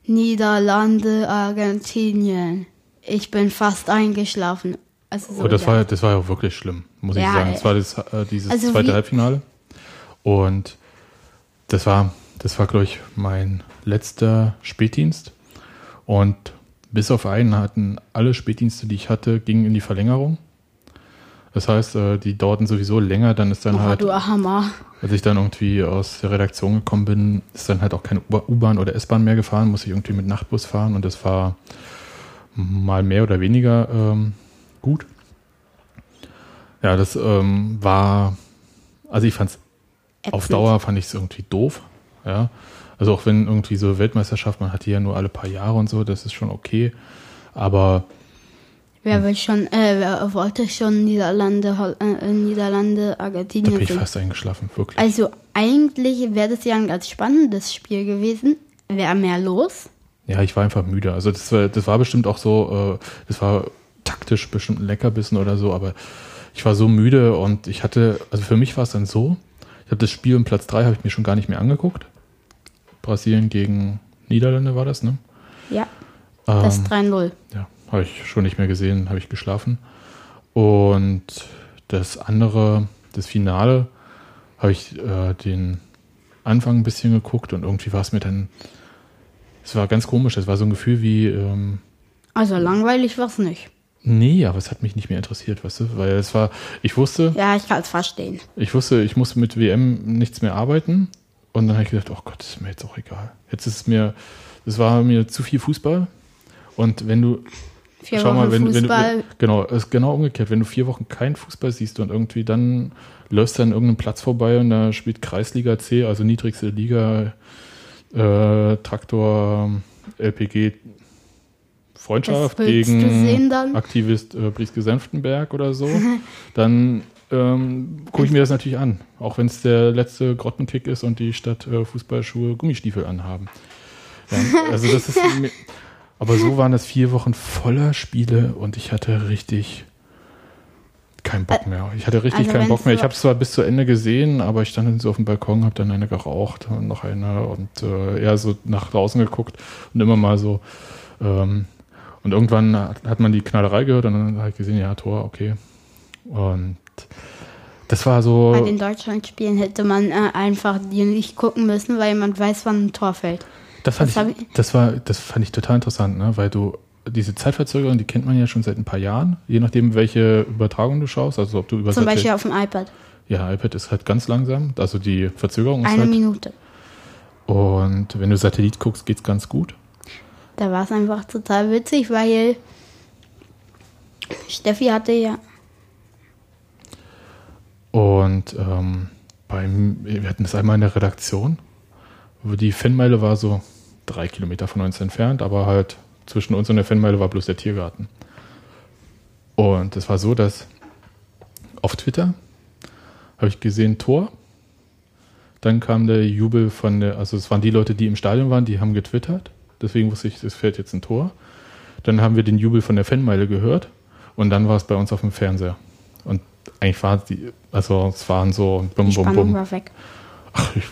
Niederlande, Argentinien. Ich bin fast eingeschlafen. Also so Oh, das ja. war, das war ja auch wirklich schlimm, muss ich Ja, sagen. ey. Das war das, äh, dieses Also zweite Halbfinale. Und das war, das war, glaube ich, mein letzter Spätdienst. Und bis auf einen hatten alle Spätdienste, die ich hatte, gingen in die Verlängerung. Das heißt, äh, die dauerten sowieso länger, dann ist dann Oh, halt du Hammer. Als ich dann irgendwie aus der Redaktion gekommen bin, ist dann halt auch keine U-Bahn oder S-Bahn mehr gefahren, muss ich irgendwie mit Nachtbus fahren und das war mal mehr oder weniger ähm, gut. Ja, das ähm, war, also ich fand es auf. Dauer fand ich es irgendwie doof. Ja, also auch wenn irgendwie so Weltmeisterschaft, man hat die ja nur alle paar Jahre und so, das ist schon okay. Aber Wer will schon, äh, wer wollte schon Niederlande, Hol- äh, Niederlande, da Argentinien bin ich fast eingeschlafen, wirklich. Also eigentlich wäre das ja ein ganz spannendes Spiel gewesen. Wäre mehr los. Ja, ich war einfach müde. Also das war, das war bestimmt auch so, äh, das war taktisch bestimmt ein Leckerbissen oder so, aber ich war so müde und ich hatte, also für mich war es dann so, ich habe das Spiel um Platz 3 habe ich mir schon gar nicht mehr angeguckt. Brasilien gegen Niederlande war das, ne? Ja, das Ähm, 3-0. ja, habe ich schon nicht mehr gesehen, habe ich geschlafen. Und das andere, das Finale, habe ich äh, den Anfang ein bisschen geguckt und irgendwie war es mir dann, es war ganz komisch, es war so ein Gefühl wie, ähm, Also langweilig war es nicht. nee, aber es hat mich nicht mehr interessiert, weißt du, weil es war, ich wusste, Ja, ich kann es verstehen. ich wusste, ich musste mit WM nichts mehr arbeiten und dann habe ich gedacht, oh Gott, das ist mir jetzt auch egal. Jetzt ist es mir, es war mir zu viel Fußball und wenn du Vier Schau mal, Wochen wenn, wenn, Fußball. wenn, genau, es ist genau umgekehrt. Wenn du vier Wochen keinen Fußball siehst und irgendwie dann läufst du an irgendeinem Platz vorbei und da spielt Kreisliga C, also niedrigste Liga, äh, Traktor, LPG, Freundschaft gegen? Aktivist äh, Brieske Senftenberg oder so, dann ähm, gucke ich mir das natürlich an. Auch wenn es der letzte Grottenkick ist und die statt äh, Fußballschuhe Gummistiefel anhaben. Ja, also das ist aber so waren das vier Wochen voller Spiele und ich hatte richtig keinen Bock mehr. Ich hatte richtig Also keinen Bock mehr. Ich habe es zwar bis zu Ende gesehen, aber ich stand dann so auf dem Balkon, habe dann eine geraucht und noch eine und äh, eher so nach draußen geguckt und immer mal so. Ähm, und irgendwann hat, hat man die Knallerei gehört und dann habe ich gesehen, ja, Tor, okay. Und Das war so. Bei den Deutschlandspielen hätte man äh, einfach die nicht gucken müssen, weil man weiß, wann ein Tor fällt. Das fand, Das ich, das, war, das fand ich total interessant, ne? weil du diese Zeitverzögerung, die kennt man ja schon seit ein paar Jahren, je nachdem, welche Übertragung du schaust. Also ob du über Zum Beispiel auf dem iPad. Ja, iPad ist halt ganz langsam, also die Verzögerung ist Eine halt. Minute. Und wenn du Satellit guckst, geht's ganz gut. Da war es einfach total witzig, weil Steffi hatte ja. Und ähm, beim, wir hatten das einmal in der Redaktion, wo die Fanmeile war so drei Kilometer von uns entfernt, aber halt zwischen uns und der Fanmeile war bloß der Tiergarten. Und es war so, dass auf Twitter habe ich gesehen Tor. Dann kam der Jubel von der, also es waren die Leute, die im Stadion waren, die haben getwittert. Deswegen wusste ich, es fährt jetzt ein Tor. Dann haben wir den Jubel von der Fanmeile gehört und dann war es bei uns auf dem Fernseher. Und eigentlich war die, also es waren so bum Die bum Spannung bum. war weg. Ach, ich,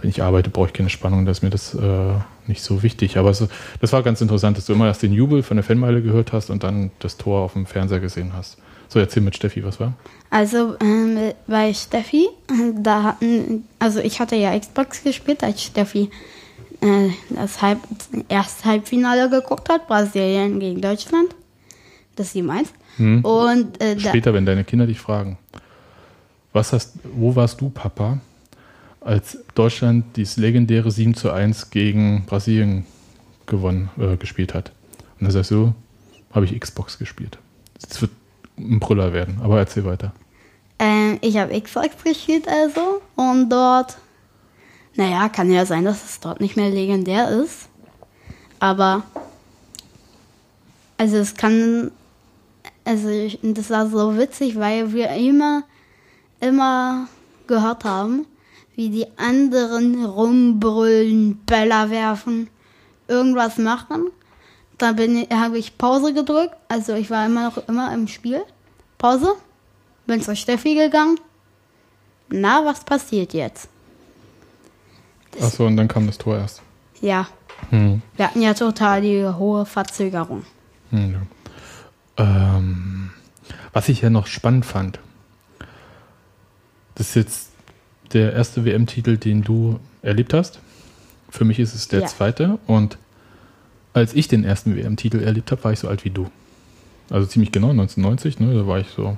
wenn ich arbeite, brauche ich keine Spannung, da ist mir das äh, nicht so wichtig. Aber es, das war ganz interessant, dass du immer erst den Jubel von der Fanmeile gehört hast und dann das Tor auf dem Fernseher gesehen hast. So, erzähl mit Steffi, was war? Also ähm, bei Steffi, da hatten, also ich hatte ja Xbox gespielt, als Steffi äh, das Halb, erste Halbfinale geguckt hat, Brasilien gegen Deutschland. Das ist sie meins. Hm. Und äh, Später, wenn deine Kinder dich fragen, was hast, wo warst du, Papa, als Deutschland dieses legendäre 7 zu 1 gegen Brasilien gewonnen, äh, gespielt hat? Und dann sagst du, habe ich Xbox gespielt. Das wird ein Brüller werden, aber erzähl weiter. äh, ich habe Xbox gespielt also und dort, naja, kann ja sein, dass es dort nicht mehr legendär ist. Aber, also es kann, also ich, das war so witzig, weil wir immer, immer gehört haben, wie die anderen rumbrüllen, Bäller werfen, irgendwas machen. Da bin ich, habe ich Pause gedrückt, also ich war immer noch immer im Spiel. Pause, bin zur Steffi gegangen. Na, was passiert jetzt? Achso, und dann kam das Tor erst. Ja, Hm. wir hatten ja total die hohe Verzögerung. Hm, ja. ähm, was ich ja noch spannend fand, das ist jetzt der erste WM-Titel, den du erlebt hast. Für mich ist es der Ja. zweite. Und als ich den ersten WM-Titel erlebt habe, war ich so alt wie du. Also ziemlich genau, 1990, ne, da war ich so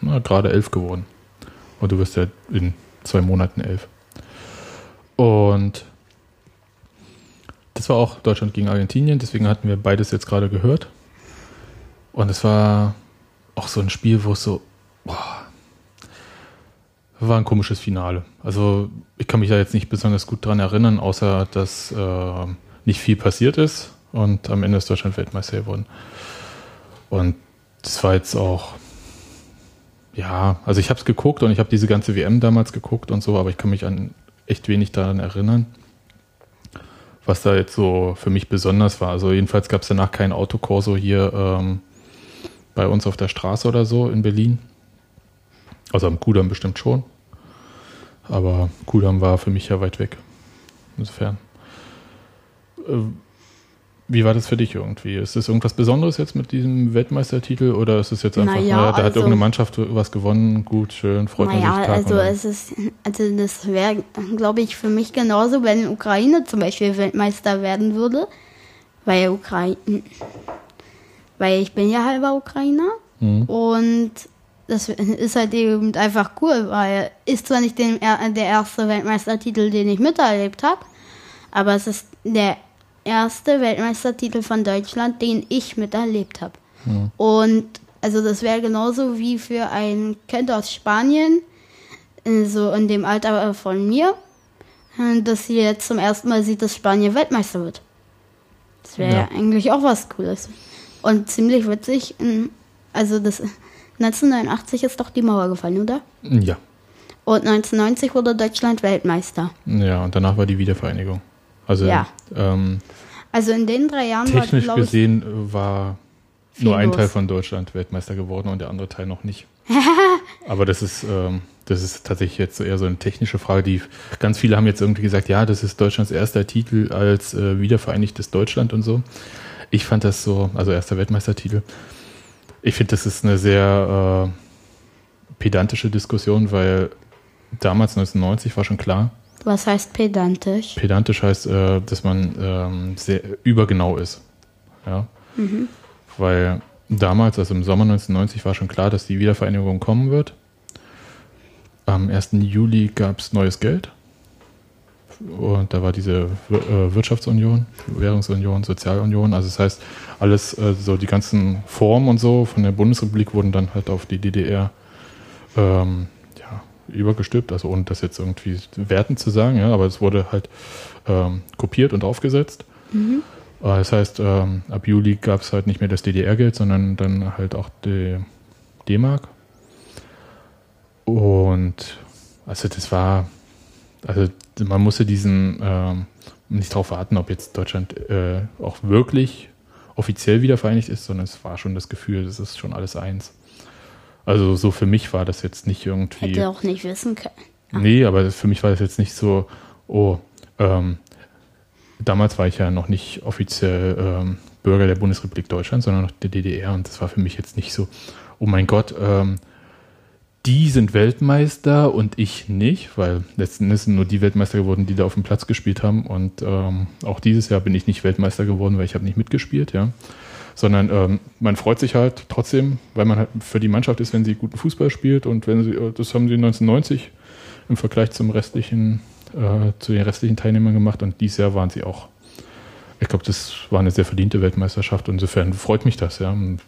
na, gerade elf geworden. Und du wirst ja in zwei Monaten elf. Und das war auch Deutschland gegen Argentinien, deswegen hatten wir beides jetzt gerade gehört. Und es war auch so ein Spiel, wo es so, boah, war ein komisches Finale. Also ich kann mich da jetzt nicht besonders gut dran erinnern, außer dass äh, nicht viel passiert ist und am Ende ist Deutschland Weltmeister geworden. Und das war jetzt auch, ja, also ich habe es geguckt und ich habe diese ganze WM damals geguckt und so, aber ich kann mich an echt wenig daran erinnern, was da jetzt so für mich besonders war. Also jedenfalls gab es danach kein Autokorso hier ähm, bei uns auf der Straße oder so in Berlin. Also am Kudamm bestimmt schon. Aber Kudamm war für mich ja weit weg. Insofern. Äh, Wie war das für dich irgendwie? Ist das irgendwas Besonderes jetzt mit diesem Weltmeistertitel oder ist es jetzt einfach, Naja, naja, da hat also- irgendeine Mannschaft was gewonnen, gut, schön, freut man Naja, sich Tag also es ist, also das wäre, glaube ich, für mich genauso, wenn Ukraine zum Beispiel Weltmeister werden würde, weil Ukraine, weil ich bin ja halber Ukrainer Mhm. und das ist halt eben einfach cool, weil ist zwar nicht den, der erste Weltmeistertitel, den ich miterlebt habe, aber es ist der erste Weltmeistertitel von Deutschland, den ich miterlebt habe. Und also das wäre genauso wie für ein Kind aus Spanien, so in dem Alter von mir, äh, dass sie jetzt zum ersten Mal sieht, dass Spanien Weltmeister wird. Das wäre Ja. ja. eigentlich auch was Cooles. Und ziemlich witzig, äh, also das 1989 ist doch die Mauer gefallen, oder? Ja. Und 1990 wurde Deutschland Weltmeister. Ja, und danach war die Wiedervereinigung. Also Ja. ähm, Also in den drei Jahren war, technisch ich, gesehen war nur ein los. Teil von Deutschland Weltmeister geworden und der andere Teil noch nicht. Aber das ist, ähm, das ist tatsächlich jetzt eher so eine technische Frage, die ganz viele haben jetzt irgendwie gesagt, ja, das ist Deutschlands erster Titel als äh, wiedervereinigtes Deutschland und so. Ich fand das so, also erster Weltmeistertitel. Ich finde, das ist eine sehr äh, pedantische Diskussion, weil damals 1990 war schon klar, Was heißt pedantisch? pedantisch heißt, äh, dass man ähm, sehr übergenau ist. Ja. Weil damals, also im Sommer 1990, war schon klar, dass die Wiedervereinigung kommen wird. Am 1. Juli gab es neues Geld. Und da war diese äh, Wirtschaftsunion, Währungsunion, Sozialunion. Also das heißt, alles, äh, so die ganzen Formen und so von der Bundesrepublik wurden dann halt auf die DDR ähm, ja, übergestülpt. Also ohne das jetzt irgendwie wertend zu sagen, ja, aber es wurde halt ähm, kopiert und aufgesetzt. Äh, Das heißt, ähm, ab Juli gab es halt nicht mehr das DDR-Geld, sondern dann halt auch die D-Mark. Und also das war, also man musste diesen ähm, nicht darauf warten, ob jetzt Deutschland äh, auch wirklich offiziell wieder vereinigt ist, sondern es war schon das Gefühl, das ist schon alles eins. Also so für mich war das jetzt nicht irgendwie. Hätte auch nicht wissen können. Nee, aber für mich war das jetzt nicht so, oh, ähm, damals war ich ja noch nicht offiziell ähm, Bürger der Bundesrepublik Deutschland, sondern noch der DDR und das war für mich jetzt nicht so, oh mein Gott, ähm, die sind Weltmeister und ich nicht, weil letzten Endes sind nur die Weltmeister geworden, die da auf dem Platz gespielt haben und ähm, auch dieses Jahr bin ich nicht Weltmeister geworden, weil ich habe nicht mitgespielt, ja. Sondern ähm, man freut sich halt trotzdem, weil man halt für die Mannschaft ist, wenn sie guten Fußball spielt und wenn sie, äh, das haben sie 1990 im Vergleich zum restlichen, äh, zu den restlichen Teilnehmern gemacht und dieses Jahr waren sie auch. Ich glaube, das war eine sehr verdiente Weltmeisterschaft. Insofern freut mich das, ja. Und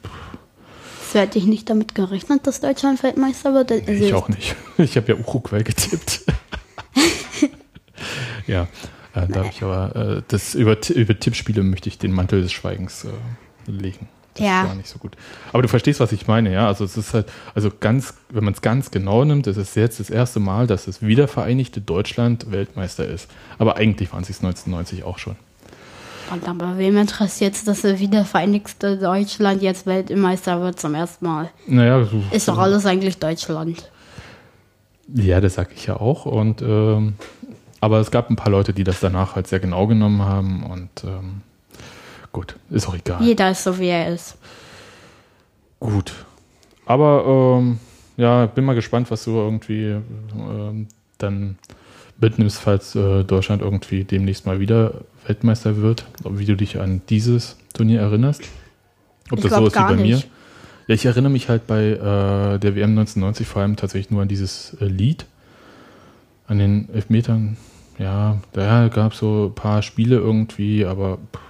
So hätte ich nicht damit gerechnet, dass Deutschland Weltmeister wird. Also Ich auch nicht. Ich habe ja Uruguay getippt. ja, äh, da habe ich aber äh, das über, über Tippspiele möchte ich den Mantel des Schweigens äh, legen. Das Ja. war nicht so gut. Aber du verstehst, was ich meine, ja. Also es ist halt, also ganz, wenn man es ganz genau nimmt, ist es jetzt das erste Mal, dass das wiedervereinigte Deutschland Weltmeister ist. Aber eigentlich waren sie es 1990 auch schon. Und aber wem interessiert es, dass das wiedervereinigte Deutschland jetzt Weltmeister wird zum ersten Mal? Naja, so, Ist doch alles eigentlich Deutschland. Ja, das sag ich ja auch. Und ähm, aber es gab ein paar Leute, die das danach halt sehr genau genommen haben und ähm, gut, ist auch egal. Jeder ist so, wie er ist. Gut. Aber ähm, ja, bin mal gespannt, was du irgendwie ähm, dann mitnimmst, falls äh, Deutschland irgendwie demnächst mal wieder Weltmeister wird. Wie du dich an dieses Turnier erinnerst. Ob Ich das so ist wie bei mir. nicht. Ja, ich erinnere mich halt bei äh, der WM 1990 vor allem tatsächlich nur an dieses äh, Lied. An den Elfmetern. Ja, da gab es so ein paar Spiele irgendwie, aber pff,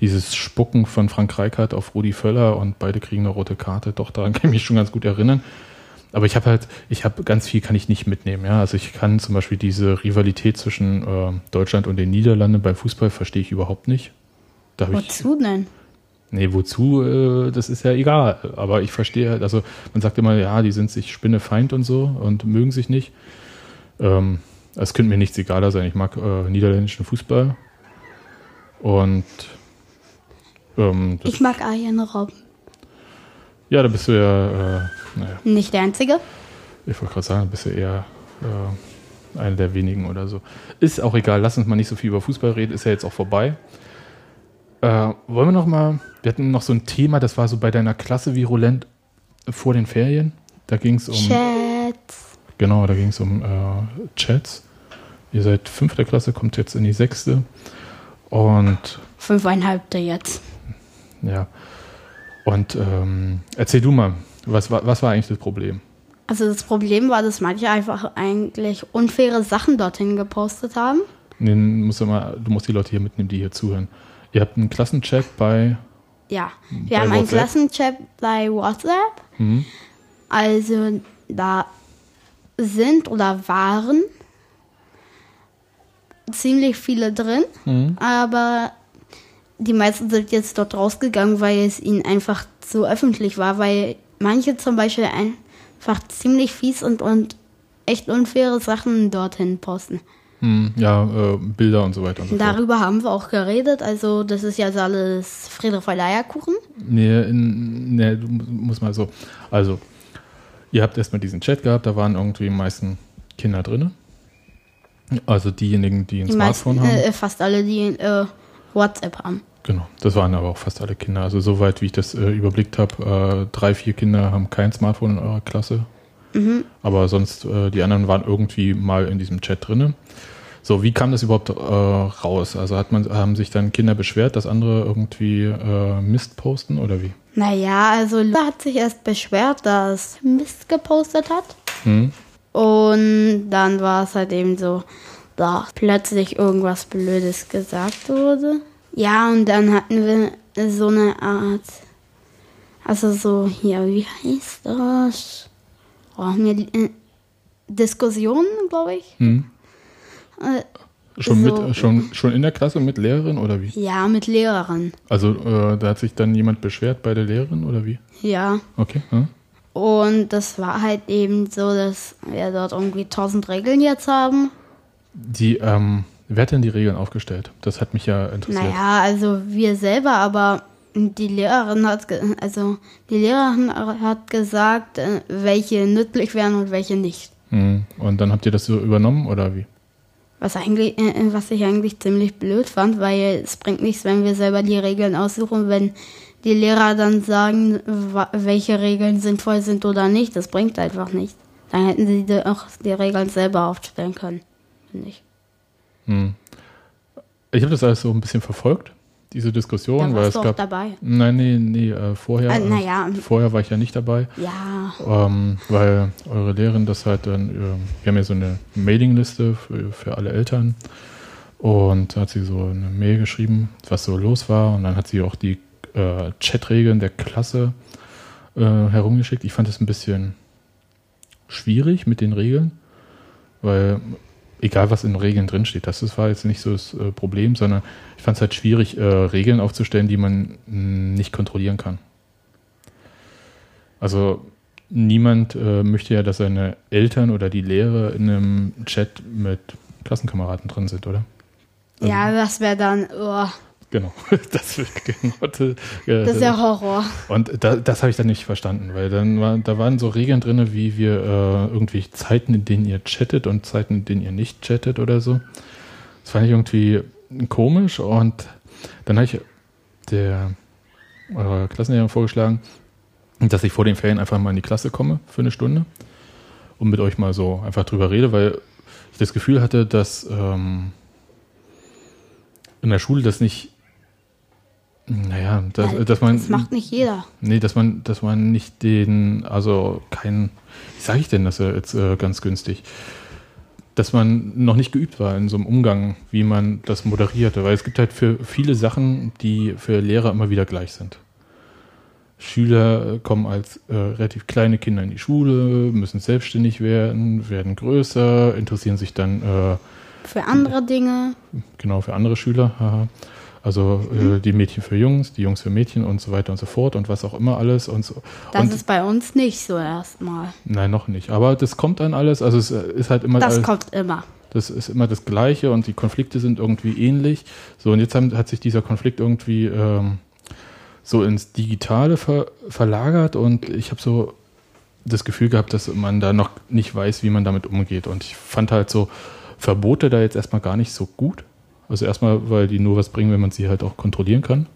dieses Spucken von Frank Reichardt auf Rudi Völler und beide kriegen eine rote Karte, doch daran kann ich mich schon ganz gut erinnern. Aber ich habe halt, ich habe ganz viel kann ich nicht mitnehmen, ja. Also ich kann zum Beispiel diese Rivalität zwischen äh, Deutschland und den Niederlanden beim Fußball verstehe ich überhaupt nicht. Da habe ich, Wozu denn? Nee, wozu, äh, das ist ja egal. Aber ich verstehe halt, also man sagt immer, ja, die sind sich Spinnefeind und so und mögen sich nicht. Ähm, es könnte mir nichts egaler sein. Ich mag äh, niederländischen Fußball. Und ähm, Ich mag Arjen Robben. ja, da bist du ja, naja, Nicht der Einzige. ich wollte gerade sagen, bist du eher äh, einer der wenigen oder so. Ist auch egal, lass uns mal nicht so viel über Fußball reden, ist ja jetzt auch vorbei. Äh, wollen wir noch mal, wir hatten noch so ein Thema, das war so bei deiner Klasse virulent vor den Ferien. Da ging es um, Chats. genau, da ging es um äh, Chats. Ihr seid fünfter Klasse, kommt jetzt in die sechste. Und Fünfeinhalbte jetzt. ja, und ähm, erzähl du mal, was, war- was war eigentlich das Problem? Also das Problem war, dass manche einfach eigentlich unfaire Sachen dorthin gepostet haben. Nee, musst du, mal, du musst die Leute hier mitnehmen, die hier zuhören. Ihr habt einen Klassenchat bei, Ja, wir Bei haben einen WhatsApp? Klassenchat bei WhatsApp. Mhm. Also da sind oder waren ziemlich viele drin, Mhm. aber die meisten sind jetzt dort rausgegangen, weil es ihnen einfach zu öffentlich war, weil manche zum Beispiel einfach ziemlich fies und, und echt unfaire Sachen dorthin posten. hm, ja, äh, Bilder und so weiter und so fort. Darüber haben wir auch geredet, also das ist ja so alles Friede voll Eierkuchen. Nee, in, nee, du musst mal so. Also, ihr habt erstmal diesen Chat gehabt, da waren irgendwie die meisten Kinder drin. Also diejenigen, die ein Die Smartphone meisten, haben. äh, fast alle, die äh, WhatsApp haben. Genau, das waren aber auch fast alle Kinder. Also soweit, wie ich das äh, überblickt habe, äh, drei, vier Kinder haben kein Smartphone in eurer Klasse. Aber sonst, äh, die anderen waren irgendwie mal in diesem Chat drinne. So, wie kam das überhaupt äh, raus? Also hat man, haben sich dann Kinder beschwert, dass andere irgendwie äh, Mist posten oder wie? Naja, also Lola hat sich erst beschwert, dass Mist gepostet hat. Hm? Und dann war es halt eben so, dass plötzlich irgendwas Blödes gesagt wurde. Ja, und dann hatten wir so eine Art, also so, hier, wie heißt das? Oh, mir, äh, Diskussion, glaube ich. Hm? Äh, Schon, So. mit, schon, schon in der Klasse mit Lehrerin oder wie? ja, mit Lehrerin. Also äh, da hat sich dann jemand beschwert bei der Lehrerin oder wie? Ja. Okay. Hm? Und das war halt eben so, dass wir dort irgendwie tausend Regeln jetzt haben. Die, ähm, wer hat denn die Regeln aufgestellt? Das hat mich ja interessiert. Naja, also wir selber, aber die Lehrerin hat, also die Lehrerin hat gesagt, äh, welche nützlich wären und welche nicht. Hm. Und dann habt ihr das so übernommen oder wie? Was eigentlich, äh, was ich eigentlich ziemlich blöd fand, weil es bringt nichts, wenn wir selber die Regeln aussuchen, wenn die Lehrer dann sagen, welche Regeln sinnvoll sind oder nicht. Das bringt einfach nichts. Dann hätten sie auch die Regeln selber aufstellen können, finde ich. Ich habe das alles so ein bisschen verfolgt, diese Diskussion, weil es du auch gab. dabei. Nein, nee, nee, äh, vorher. Äh, na ja. Vorher war ich ja nicht dabei. Ja, Ähm, weil eure Lehrerin das halt dann, äh, wir haben ja so eine Mailingliste für, für alle Eltern und da hat sie so eine Mail geschrieben, was so los war und dann hat sie auch die äh, Chatregeln der Klasse äh, herumgeschickt. Ich fand das ein bisschen schwierig mit den Regeln, weil egal was in Regeln drinsteht, das war jetzt nicht so das äh, Problem, sondern ich fand es halt schwierig, äh, Regeln aufzustellen, die man mh, nicht kontrollieren kann. Also niemand äh, möchte ja, dass seine Eltern oder die Lehrer in einem Chat mit Klassenkameraden drin sind, oder? ja, das wäre dann, oh, Genau. Das, genau, äh, das ist ja Horror. und da, das habe ich dann nicht verstanden, weil dann war, da waren so Regeln drin, wie wir äh, irgendwie Zeiten, in denen ihr chattet und Zeiten, in denen ihr nicht chattet oder so. Das fand ich irgendwie komisch und dann habe ich der eurer Klassenlehrerin vorgeschlagen, dass ich vor den Ferien einfach mal in die Klasse komme für eine Stunde und mit euch mal so einfach drüber rede, weil ich das Gefühl hatte, dass ähm, in der Schule das nicht, naja, dass, Weil dass man das macht nicht jeder. Nee, dass man, dass man nicht den, also kein, wie sage ich denn das jetzt äh, ganz günstig, dass man noch nicht geübt war in so einem Umgang, wie man das moderierte, weil es gibt halt für viele Sachen, die für Lehrer immer wieder gleich sind. Schüler kommen als äh, relativ kleine Kinder in die Schule, müssen selbstständig werden, werden größer, interessieren sich dann äh, Für andere Dinge. genau für andere Schüler. haha. Also äh, die Mädchen für Jungs, die Jungs für Mädchen und so weiter und so fort und was auch immer alles und so. Das und, ist bei uns nicht so erstmal. Nein, noch nicht. Aber das kommt dann alles. Also es äh, ist halt immer Das alles, kommt immer. das ist immer das Gleiche und die Konflikte sind irgendwie ähnlich. So und jetzt haben, hat sich dieser Konflikt irgendwie ähm, so ins Digitale ver, verlagert und ich habe so das Gefühl gehabt, dass man da noch nicht weiß, wie man damit umgeht. Und ich fand halt so Verbote da jetzt erstmal gar nicht so gut. Also erstmal, weil die nur was bringen, wenn man sie halt auch kontrollieren kann.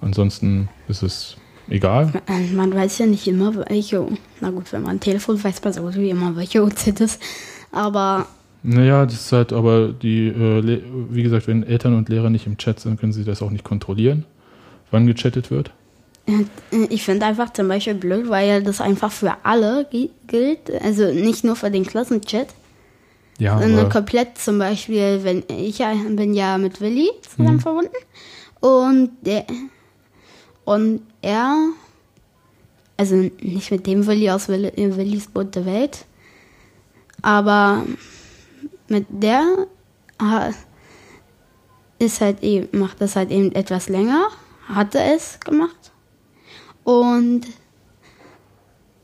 Ansonsten ist es egal. Äh, Man weiß ja nicht immer, welche. Na gut, wenn man ein Telefon weiß, man so wie immer, welche Uhrzeit ist. Aber Naja, das ist halt aber die, äh, wie gesagt, wenn Eltern und Lehrer nicht im Chat sind, können sie das auch nicht kontrollieren, wann gechattet wird. äh, ich finde einfach zum Beispiel blöd, weil das einfach für alle gi- gilt. Also nicht nur für den Klassenchat, Ja, aber, komplett zum Beispiel, wenn ich bin ja mit Willi Mhm. zusammen verbunden. Und der und er, also nicht mit dem Willi aus Willi, Willis bunte Welt, aber mit der ist halt eben, macht das halt eben etwas länger, hatte es gemacht. Und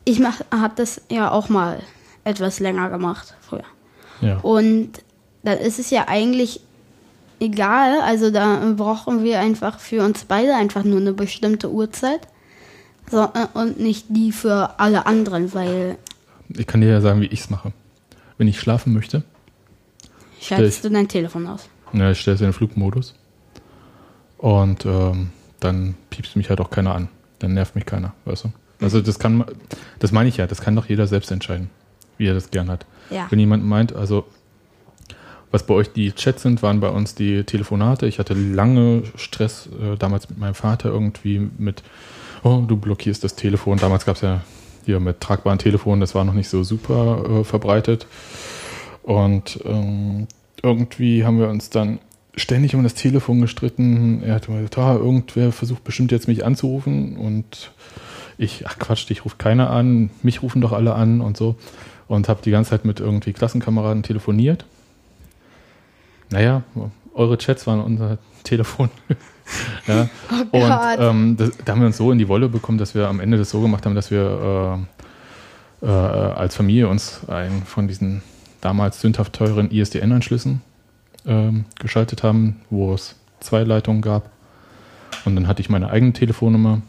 ich mach, hab das ja auch mal etwas länger gemacht. Ja. Und dann ist es ja eigentlich egal. Also da brauchen wir einfach für uns beide einfach nur eine bestimmte Uhrzeit. So, äh, und nicht die für alle anderen, weil ich kann dir ja sagen, wie ich es mache. Wenn ich schlafen möchte, schaltest du dein Telefon aus. ja, ich stelle es in den Flugmodus und ähm, dann piepst mich halt auch keiner an. Dann nervt mich keiner, weißt du? Also das kann, das meine ich ja, das kann doch jeder selbst entscheiden. wie er das gern hat. Ja. Wenn jemand meint, also was bei euch die Chats sind, waren bei uns die Telefonate. Ich hatte lange Stress äh, damals mit meinem Vater irgendwie mit, oh, du blockierst das Telefon. Damals gab es ja hier mit tragbaren Telefonen, das war noch nicht so super äh, verbreitet. Und ähm, irgendwie haben wir uns dann ständig um das Telefon gestritten. Er hat immer gesagt, ah, irgendwer versucht bestimmt jetzt mich anzurufen und ich, ach Quatsch, dich ruft keiner an, mich rufen doch alle an und so. Und habe die ganze Zeit mit irgendwie Klassenkameraden telefoniert. Naja, eure Chats waren unser Telefon. ja. Oh und ähm, das, da haben wir uns so in die Wolle bekommen, dass wir am Ende das so gemacht haben, dass wir äh, äh, als Familie uns einen von diesen damals sündhaft teuren ISDN-Anschlüssen ähm, geschaltet haben, wo es zwei Leitungen gab. Und dann hatte ich meine eigene Telefonnummer,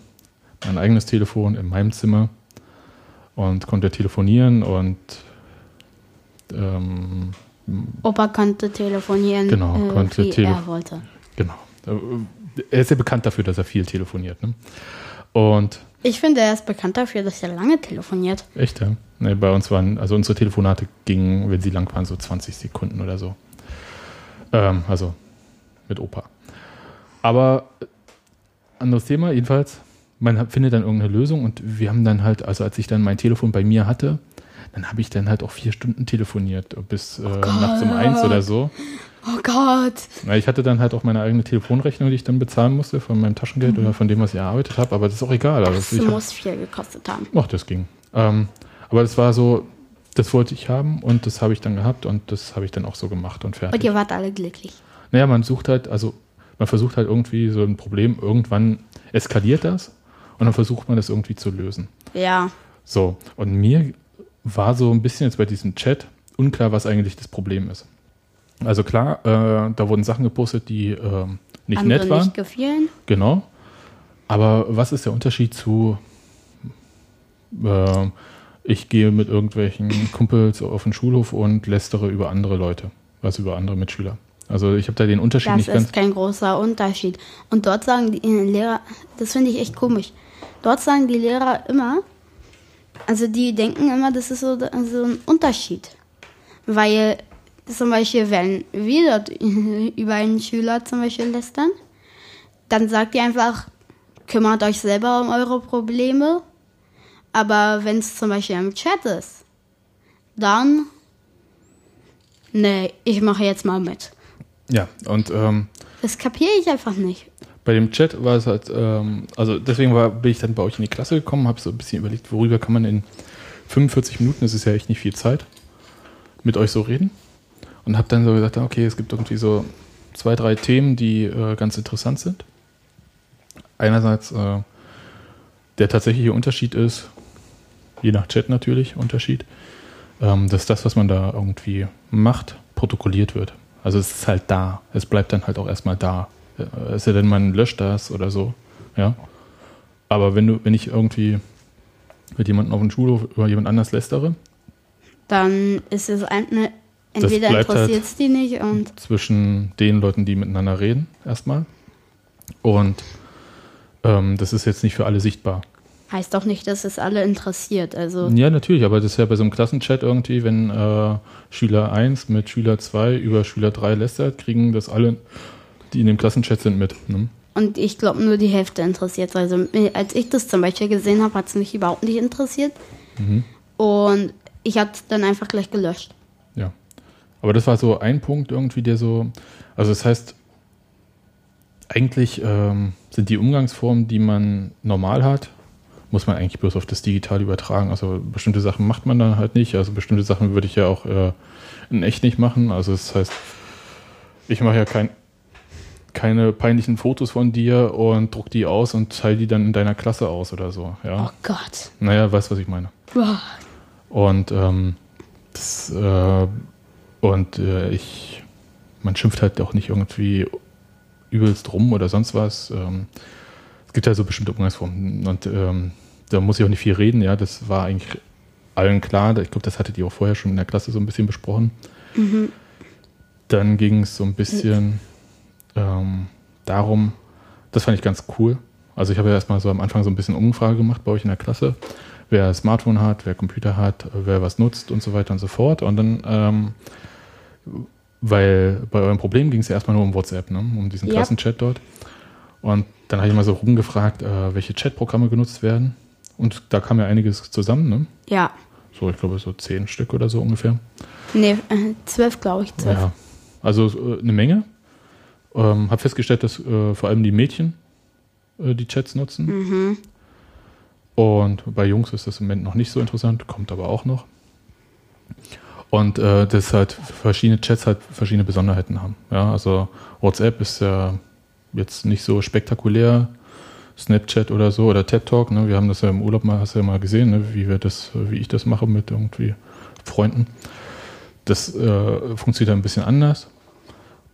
mein eigenes Telefon in meinem Zimmer und konnte telefonieren und ähm, Opa konnte telefonieren, Genau, äh, konnte wie tele- er wollte. genau. Äh, Er ist ja bekannt dafür, dass er viel telefoniert. Ne? Und Ich finde, er ist bekannt dafür, dass er lange telefoniert. Echt, ja? Nee, bei uns waren, also unsere Telefonate gingen, wenn sie lang waren, so 20 Sekunden oder so. Ähm, also mit Opa. Aber äh, anderes Thema, jedenfalls, man findet dann irgendeine Lösung und wir haben dann halt, also als ich dann mein Telefon bei mir hatte, dann habe ich dann halt auch vier Stunden telefoniert, bis äh, nachts um eins oder so. Oh Gott. Na, ich hatte dann halt auch meine eigene Telefonrechnung, die ich dann bezahlen musste von meinem Taschengeld oder von dem, was ich erarbeitet habe, aber das ist auch egal. Also Das ich hab- muss viel gekostet haben. Ach, das ging. Ähm, aber das war so, das wollte ich haben und das habe ich dann gehabt und das habe ich dann auch so gemacht und Und fertig. ihr wart alle glücklich. Naja, man sucht halt, also man versucht halt irgendwie so ein Problem, irgendwann eskaliert das und dann versucht man das irgendwie zu lösen. Ja. So, und mir war so ein bisschen jetzt bei diesem Chat unklar, was eigentlich das Problem ist. Also klar, äh, da wurden Sachen gepostet, die äh, nicht Andere nett waren. nicht gefielen. Genau. Aber was ist der Unterschied zu, äh, ich gehe mit irgendwelchen Kumpels auf den Schulhof und lästere über andere Leute, also über andere Mitschüler? Also ich habe da den Unterschied Das nicht ganz. ist kein großer Unterschied. Und dort sagen die äh, Lehrer, das finde ich echt komisch. Dort sagen die Lehrer immer, also die denken immer, das ist so, so ein Unterschied. Weil zum Beispiel, wenn wir dort über einen Schüler zum Beispiel lästern, dann sagt ihr einfach, kümmert euch selber um eure Probleme. Aber wenn es zum Beispiel im Chat ist, dann, nee, ich mache jetzt mal mit. Ja, und ähm, Das kapiere ich einfach nicht. Bei dem Chat war es halt, ähm, also deswegen war, bin ich dann bei euch in die Klasse gekommen, habe so ein bisschen überlegt, worüber kann man in 45 Minuten, das ist ja echt nicht viel Zeit, mit euch so reden. Und habe dann so gesagt, okay, es gibt irgendwie so zwei, drei Themen, die äh, ganz interessant sind. Einerseits äh, der tatsächliche Unterschied ist, je nach Chat natürlich Unterschied, ähm, dass das, was man da irgendwie macht, protokolliert wird. Also es ist halt da. Es bleibt dann halt auch erstmal da. Äh, Es sei denn, man löscht das oder so. Ja. Aber wenn du, wenn ich irgendwie mit jemandem auf dem Schulhof über jemand anders lästere, Dann ist es eine, entweder bleibt halt- interessiert es die nicht und zwischen den Leuten, die miteinander reden, erstmal. Und ähm, das ist jetzt nicht für alle sichtbar. heißt auch nicht, dass es alle interessiert. Also Ja, natürlich, aber das ist ja bei so einem Klassenchat irgendwie, wenn äh, Schüler 1 mit Schüler 2 über Schüler 3 lästert, kriegen das alle, die in dem Klassenchat sind, mit. Ne? und ich glaube nur die Hälfte interessiert. Also als ich das zum Beispiel gesehen habe, hat es mich überhaupt nicht interessiert. Mhm. Und ich habe es dann einfach gleich gelöscht. Ja. Aber das war so ein Punkt irgendwie, der so, also das heißt, eigentlich ähm, sind die Umgangsformen, die man normal hat, muss man eigentlich bloß auf das Digital übertragen. Also bestimmte Sachen macht man dann halt nicht. Also bestimmte Sachen würde ich ja auch äh, in echt nicht machen. Also das heißt, ich mache ja kein, keine peinlichen Fotos von dir und druck die aus und teile die dann in deiner Klasse aus oder so. Ja. Oh Gott. Naja, weißt was ich meine. Boah. Und ähm, das, äh, und äh, ich, man schimpft halt auch nicht irgendwie übelst rum oder sonst was. Ähm, es gibt ja so bestimmte Umgangsformen und ähm, da muss ich auch nicht viel reden. Ja, das war eigentlich allen klar. Ich glaube, das hattet ihr auch vorher schon in der Klasse so ein bisschen besprochen. Dann ging es so ein bisschen ähm, darum, das fand ich ganz cool. Also ich habe ja erstmal so am Anfang so ein bisschen Umfrage gemacht bei euch in der Klasse, wer Smartphone hat, wer Computer hat, wer was nutzt und so weiter und so fort. Und dann, ähm, weil bei eurem Problem ging es ja erstmal nur um WhatsApp, ne? um diesen Ja. Klassenchat dort. Und dann habe ich mal so rumgefragt, äh, welche Chatprogramme genutzt werden. Und da kam ja einiges zusammen, ne? Ja. So, ich glaube, so zehn Stück oder so ungefähr. Nee, äh, zwölf, glaube ich, zwölf. Ja. Also äh, eine Menge. Ähm, habe festgestellt, dass äh, vor allem die Mädchen äh, die Chats nutzen. Mhm. Und bei Jungs ist das im Moment noch nicht so interessant, kommt aber auch noch. Und äh, dass halt verschiedene Chats halt verschiedene Besonderheiten haben. Ja, also WhatsApp ist ja jetzt nicht so spektakulär. Snapchat oder so oder TED Talk, ne? Wir haben das ja im Urlaub mal, hast du ja mal gesehen, ne? wie wir das, wie ich das mache mit irgendwie Freunden. Das äh, funktioniert ein bisschen anders.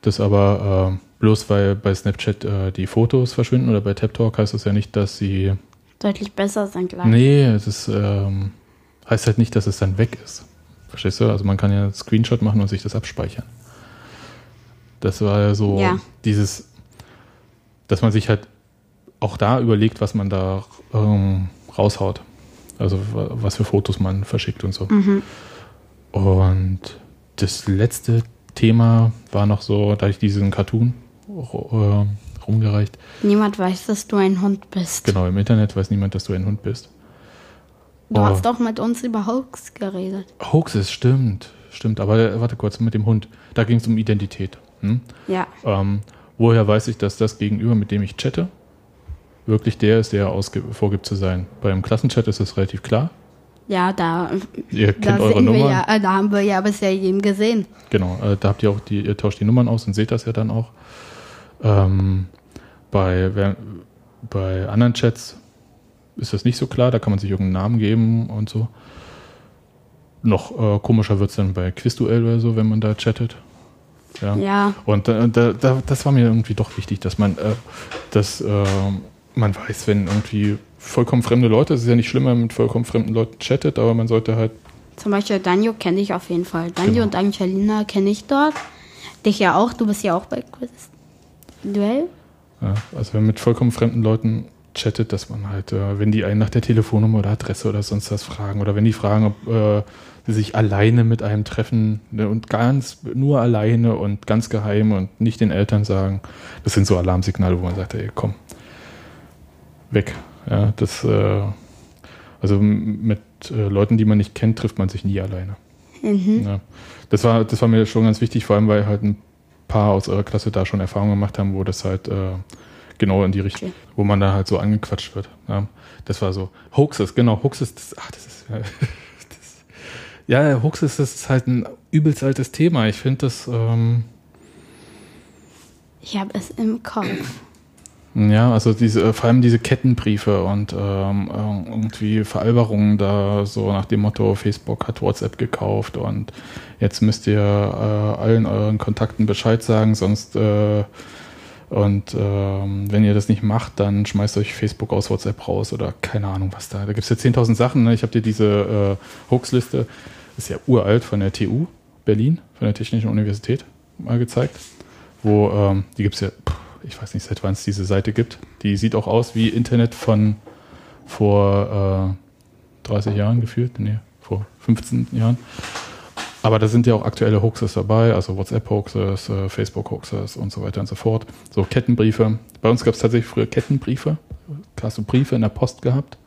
Das aber äh, bloß weil bei Snapchat äh, die Fotos verschwinden oder bei TED Talk heißt das ja nicht, dass sie Deutlich besser sein gleich. Nee, es ist, ähm, heißt halt nicht, dass es dann weg ist. Verstehst du? Also man kann ja einen Screenshot machen und sich das abspeichern. Das war ja so Ja. dieses, dass man sich halt auch da überlegt, was man da ähm, raushaut. Also wa- was für Fotos man verschickt und so. Und das letzte Thema war noch so, da ich diesen Cartoon äh, rumgereicht. Niemand weiß, dass du ein Hund bist. Genau, im Internet weiß niemand, dass du ein Hund bist. Du Oh. hast doch mit uns über Hoax geredet. Hoaxes, stimmt. Stimmt, aber warte kurz, mit dem Hund. Da ging es um Identität. Hm? Ja. Ähm, woher weiß ich, dass das Gegenüber, mit dem ich chatte, wirklich der ist, der vorgibt zu sein? Beim Klassenchat ist das relativ klar. Ja, da, Ihr da kennt eure Nummer. ja, äh, da haben wir ja bisher jeden gesehen. Genau, äh, da habt ihr auch die, ihr tauscht die Nummern aus und seht das ja dann auch. Ähm, bei, wer, bei anderen Chats ist das nicht so klar, da kann man sich irgendeinen Namen geben und so. Noch äh, komischer wird es dann bei Quizduell oder so, wenn man da chattet. Ja. Ja. Und da, da, das war mir irgendwie doch wichtig, dass man, äh, dass äh, man weiß, wenn irgendwie vollkommen fremde Leute, es ist ja nicht schlimm, wenn man mit vollkommen fremden Leuten chattet, aber man sollte halt Zum Beispiel Danjo kenne ich auf jeden Fall. Danjo Genau. und Angelina kenne ich dort. Dich ja auch, du bist ja auch bei Quiz Duell. Ja, also wenn man mit vollkommen fremden Leuten chattet, dass man halt, äh, wenn die einen nach der Telefonnummer oder Adresse oder sonst was fragen oder wenn die fragen, ob äh, sie sich alleine mit einem treffen ne, und ganz nur alleine und ganz geheim und nicht den Eltern sagen, das sind so Alarmsignale, wo man sagt, ey, komm, weg. Ja, das, äh, also mit äh, Leuten, die man nicht kennt, trifft man sich nie alleine. Ja. Das, war, das war mir schon ganz wichtig, vor allem, weil halt ein paar aus eurer Klasse da schon Erfahrungen gemacht haben, wo das halt äh, genau in die Richtung, Okay. wo man da halt so angequatscht wird. Ja. Das war so. Hoaxes, genau, Hoaxes, das, ach, das ist ja. Das, ja, Hoaxes, das ist halt ein übelst altes Thema. Ich finde das, ähm, Ich habe es im Kopf. Ja, also diese, äh, vor allem diese Kettenbriefe und ähm, äh, irgendwie Veralberungen da so nach dem Motto, Facebook hat WhatsApp gekauft und jetzt müsst ihr äh, allen euren Kontakten Bescheid sagen, sonst äh, und ähm, wenn ihr das nicht macht, dann schmeißt euch Facebook aus WhatsApp raus oder keine Ahnung was da. Da gibt's ja 10.000 Sachen. Ne? Ich habe dir diese äh, Hoax-Liste, ist ja uralt von der TU Berlin, von der Technischen Universität mal gezeigt, wo ähm, die gibt's ja, pff, ich weiß nicht, seit wann es diese Seite gibt. Die sieht auch aus wie Internet von vor äh, 30 Jahren gefühlt, nee, vor 15 Jahren. Aber da sind ja auch aktuelle Hoaxes dabei, also WhatsApp-Hoaxes, äh, Facebook-Hoaxes und so weiter und so fort. So Kettenbriefe. Bei uns gab es tatsächlich früher Kettenbriefe. Da hast du Briefe in der Post gehabt.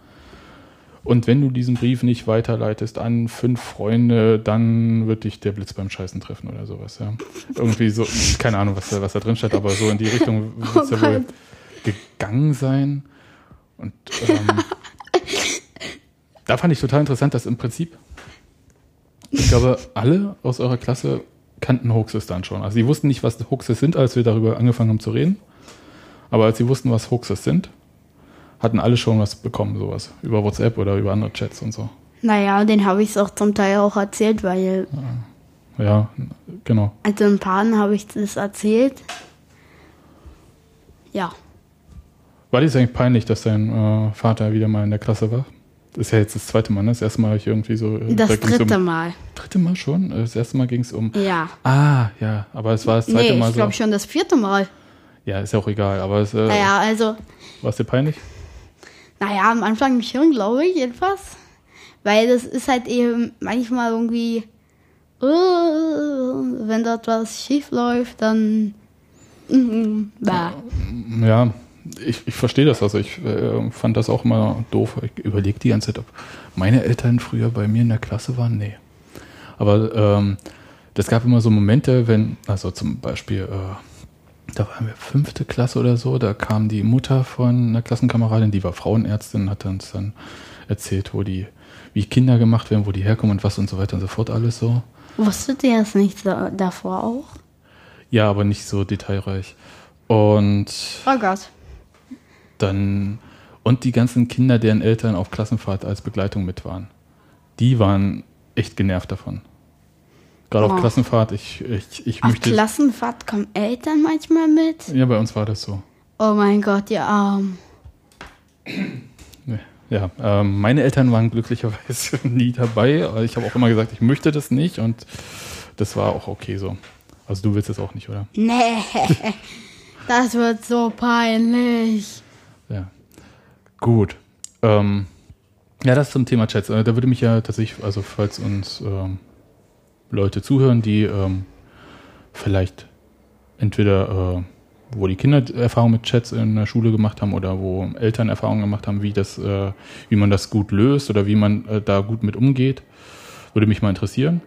Und wenn du diesen Brief nicht weiterleitest an fünf Freunde, dann wird dich der Blitz beim Scheißen treffen oder sowas. Ja. Irgendwie so, keine Ahnung, was da, was da drin steht, aber so in die Richtung wird es Oh ja wohl gegangen sein. Und ähm, da fand ich total interessant, dass im Prinzip, ich glaube, alle aus eurer Klasse kannten Hoaxes dann schon. Also sie wussten nicht, was Hoaxes sind, als wir darüber angefangen haben zu reden. Aber als sie wussten, was Hoaxes sind, hatten alle schon was bekommen, sowas. Über WhatsApp oder über andere Chats und so. Naja, den habe ich auch zum Teil auch erzählt, weil, Ja, genau. also ein paar habe ich das erzählt. Ja. War dir das eigentlich peinlich, dass dein äh, Vater wieder mal in der Klasse war? Das ist ja jetzt das zweite Mal, ne? Das erste Mal habe ich irgendwie so. äh, Das da dritte um, Mal. Dritte Mal schon? Äh, Das erste Mal ging es um. Ja. Ah, ja, aber es war das zweite Nee, Mal ich glaube so. schon das vierte Mal. Ja, ist ja auch egal, aber es, äh, Naja, also, war es dir peinlich? Naja, am Anfang schon, glaube ich, etwas. Weil das ist halt eben manchmal irgendwie, äh, wenn dort was schief läuft, dann. Mm. Ja, ich, ich verstehe das. Also ich äh, fand das auch immer doof. Ich überlege die ganze Zeit, ob meine Eltern früher bei mir in der Klasse waren. Nee. Aber ähm, das gab immer so Momente, wenn, also zum Beispiel, äh, da waren wir fünfte Klasse oder so, da kam die Mutter von einer Klassenkameradin, die war Frauenärztin, hat uns dann erzählt, wo die, wie Kinder gemacht werden, wo die herkommen und was und so weiter und so fort, alles so. Wusstet ihr das nicht so, davor auch? Ja, aber nicht so detailreich. Und Oh Gott. dann und die ganzen Kinder, deren Eltern auf Klassenfahrt als Begleitung mit waren, die waren echt genervt davon. Gerade Oh. auf Klassenfahrt, ich, ich, ich Auf möchte. Klassenfahrt kommen Eltern manchmal mit? ja, bei uns war das so. Oh mein Gott, ihr Arm. Ja, ähm, meine Eltern waren glücklicherweise nie dabei. Ich habe auch immer gesagt, ich möchte das nicht und das war auch okay so. Also du willst es auch nicht, oder? Nee. Das wird so peinlich. Ja. Gut. Ähm, ja, das zum Thema Chats. Äh, Da würde mich ja tatsächlich, also falls uns ähm, Leute zuhören, die ähm, vielleicht entweder, äh, wo die Kinder Erfahrung mit Chats in der Schule gemacht haben oder wo Eltern Erfahrungen gemacht haben, wie das, äh, wie man das gut löst oder wie man äh, da gut mit umgeht, würde mich mal interessieren.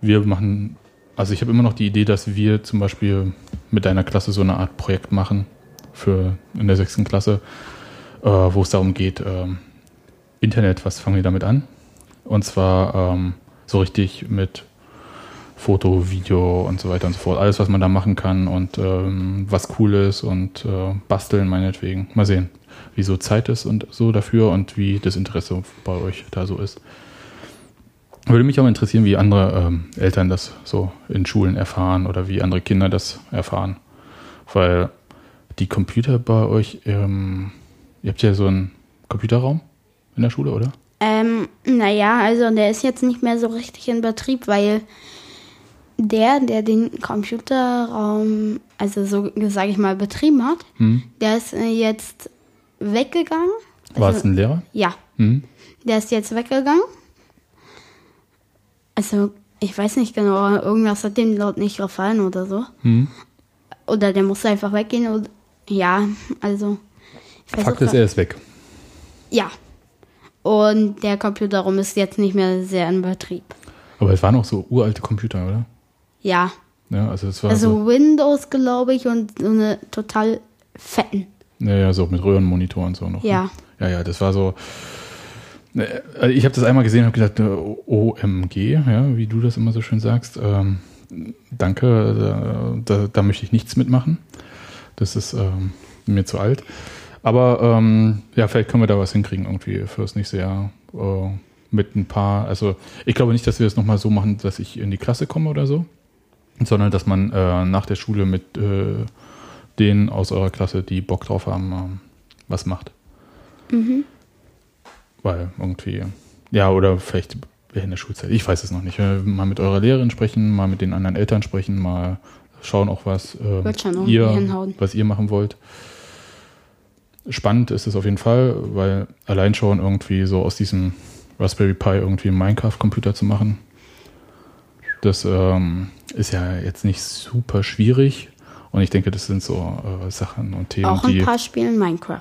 Wir machen, also ich habe immer noch die Idee, dass wir zum Beispiel mit deiner Klasse so eine Art Projekt machen für in der sechsten Klasse, äh, wo es darum geht, ähm, Internet, was fangen wir damit an? Und zwar ähm, so richtig mit Foto, Video und so weiter und so fort. Alles, was man da machen kann und ähm, was cool ist und äh, basteln meinetwegen. Mal sehen, wie so Zeit ist und so dafür und wie das Interesse bei euch da so ist. Würde mich auch interessieren, wie andere ähm, Eltern das so in Schulen erfahren oder wie andere Kinder das erfahren. Weil die Computer bei euch, ähm, ihr habt ja so einen Computerraum in der Schule, oder? Ähm, naja, also der ist jetzt nicht mehr so richtig in Betrieb, weil der, der den Computerraum, also so sage ich mal, betrieben hat, Hm. der ist äh, jetzt weggegangen. War Also- es ein Lehrer? Ja, Hm. der ist jetzt weggegangen. Also, ich weiß nicht genau, irgendwas hat dem dort nicht gefallen oder so. Hm. Oder der musste einfach weggehen. Oder, ja, also. ich Fakt ist, er ist weg. Ja. Und der Computerraum ist jetzt nicht mehr sehr in Betrieb. Aber es waren auch so uralte Computer, oder? Ja. Ja, also Also so, Windows, glaube ich, und so eine total fetten. ja, ja, so mit Röhrenmonitor und so noch. ne? Ja. Ja, ja, das war so. Ne, also Ich habe das einmal gesehen und habe gedacht, äh, OMG, ja, wie du das immer so schön sagst. Ähm, danke, da, da, da möchte ich nichts mitmachen. Das ist ähm, mir zu alt. Aber ähm, ja, vielleicht können wir da was hinkriegen irgendwie fürs nächste Jahr. Äh, mit ein paar, also ich glaube nicht, dass wir es nochmal so machen, dass ich in die Klasse komme oder so, sondern dass man äh, nach der Schule mit äh, denen aus eurer Klasse, die Bock drauf haben, ähm, was macht. Weil irgendwie, ja, oder vielleicht während der Schulzeit, ich weiß es noch nicht. Äh, Mal mit eurer Lehrerin sprechen, mal mit den anderen Eltern sprechen, mal schauen auch, was, äh, Wird schon ihr, was ihr machen wollt. Spannend ist es auf jeden Fall, weil allein schon irgendwie so aus diesem Raspberry Pi irgendwie einen Minecraft-Computer zu machen, das ähm, ist ja jetzt nicht super schwierig. Und ich denke, das sind so äh, Sachen und Themen, Auch die ein paar spielen Minecraft.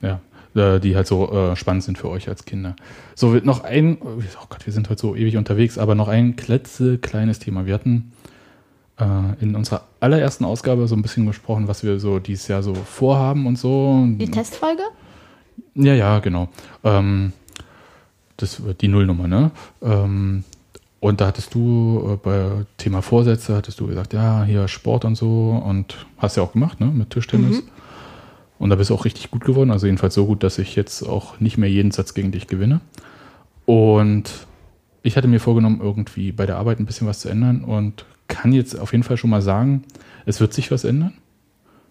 ja, äh, die halt so äh, spannend sind für euch als Kinder. So, wird noch ein, oh Gott, wir sind heute so ewig unterwegs, aber noch ein klitzekleines Thema. Wir hatten äh, in unserer allerersten Ausgabe so ein bisschen gesprochen, was wir so dieses Jahr so vorhaben und so. Die Testfolge? Ja, ja, genau. Ähm, das wird die Nullnummer, ne? Ähm, und da hattest du äh, bei Thema Vorsätze, hattest du gesagt, ja, hier Sport und so und hast ja auch gemacht, ne, mit Tischtennis. Und da bist du auch richtig gut geworden, also jedenfalls so gut, dass ich jetzt auch nicht mehr jeden Satz gegen dich gewinne. Und ich hatte mir vorgenommen, irgendwie bei der Arbeit ein bisschen was zu ändern und kann jetzt auf jeden Fall schon mal sagen, es wird sich was ändern.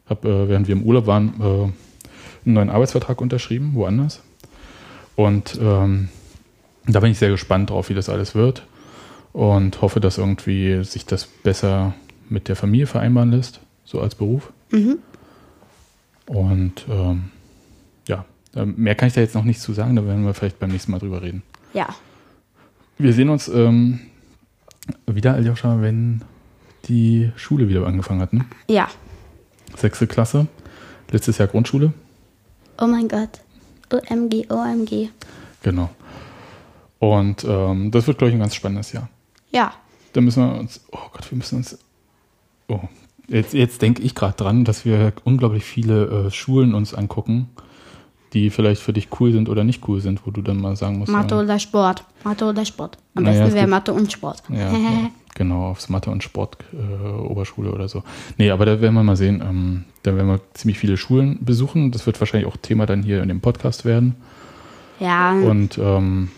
Hab, äh, während wir im Urlaub waren, äh, einen neuen Arbeitsvertrag unterschrieben, woanders. Und ähm, da bin ich sehr gespannt drauf, wie das alles wird. Und hoffe, dass irgendwie sich das besser mit der Familie vereinbaren lässt, so als Beruf. Mhm. Und ähm, ja, äh, mehr kann ich da jetzt noch nicht zu sagen, da werden wir vielleicht beim nächsten Mal drüber reden. Ja. Wir sehen uns ähm, wieder, Aljoscha, wenn die Schule wieder angefangen hat. Ne? Ja. Sechste Klasse, letztes Jahr Grundschule. Oh mein Gott. OMG, OMG. Genau. Und ähm, das wird, glaube ich, ein ganz spannendes Jahr. Ja. Da müssen wir uns, oh Gott, wir müssen uns, oh, jetzt, jetzt denke ich gerade dran, dass wir unglaublich viele äh, Schulen uns angucken, die vielleicht für dich cool sind oder nicht cool sind, wo du dann mal sagen musst. Mathe ja, oder Sport. Mathe oder Sport. Am Naja, es besten wäre Mathe und Sport. Ja, ja, genau, aufs Mathe- und Sport äh, Oberschule oder so. Nee, aber da werden wir mal sehen. Ähm, da werden wir ziemlich viele Schulen besuchen. Das wird wahrscheinlich auch Thema dann hier in dem Podcast werden. ja. Und, ähm,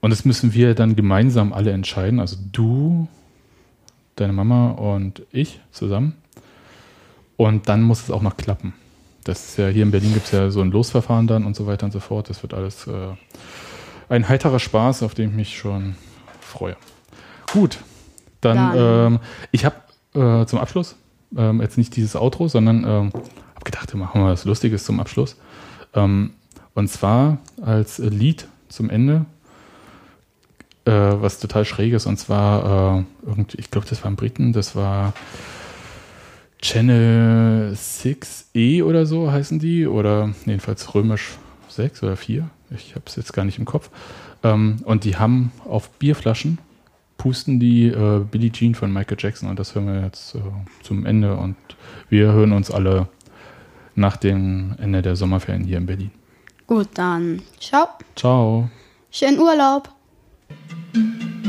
und das müssen wir dann gemeinsam alle entscheiden. Also du, deine Mama und ich zusammen. Und dann muss es auch noch klappen. Das ist ja hier in Berlin gibt es ja so ein Losverfahren dann und so weiter und so fort. Das wird alles äh, ein heiterer Spaß, auf den ich mich schon freue. Gut, dann, Dann. Ähm, ich habe äh, zum Abschluss ähm, jetzt nicht dieses Outro, sondern ähm, habe gedacht, wir machen mal was Lustiges zum Abschluss. Ähm, und zwar als Lied zum Ende, äh, was total schräg ist, und zwar, äh, irgendwie, ich glaube, das waren Briten, das war Channel 6E oder so heißen die, oder jedenfalls römisch 6 oder 4, ich habe es jetzt gar nicht im Kopf. Ähm, und die haben auf Bierflaschen, pusten die äh, Billie Jean von Michael Jackson und das hören wir jetzt äh, zum Ende und wir hören uns alle nach dem Ende der Sommerferien hier in Berlin. Gut, dann ciao. Ciao. Schönen Urlaub. Thank you.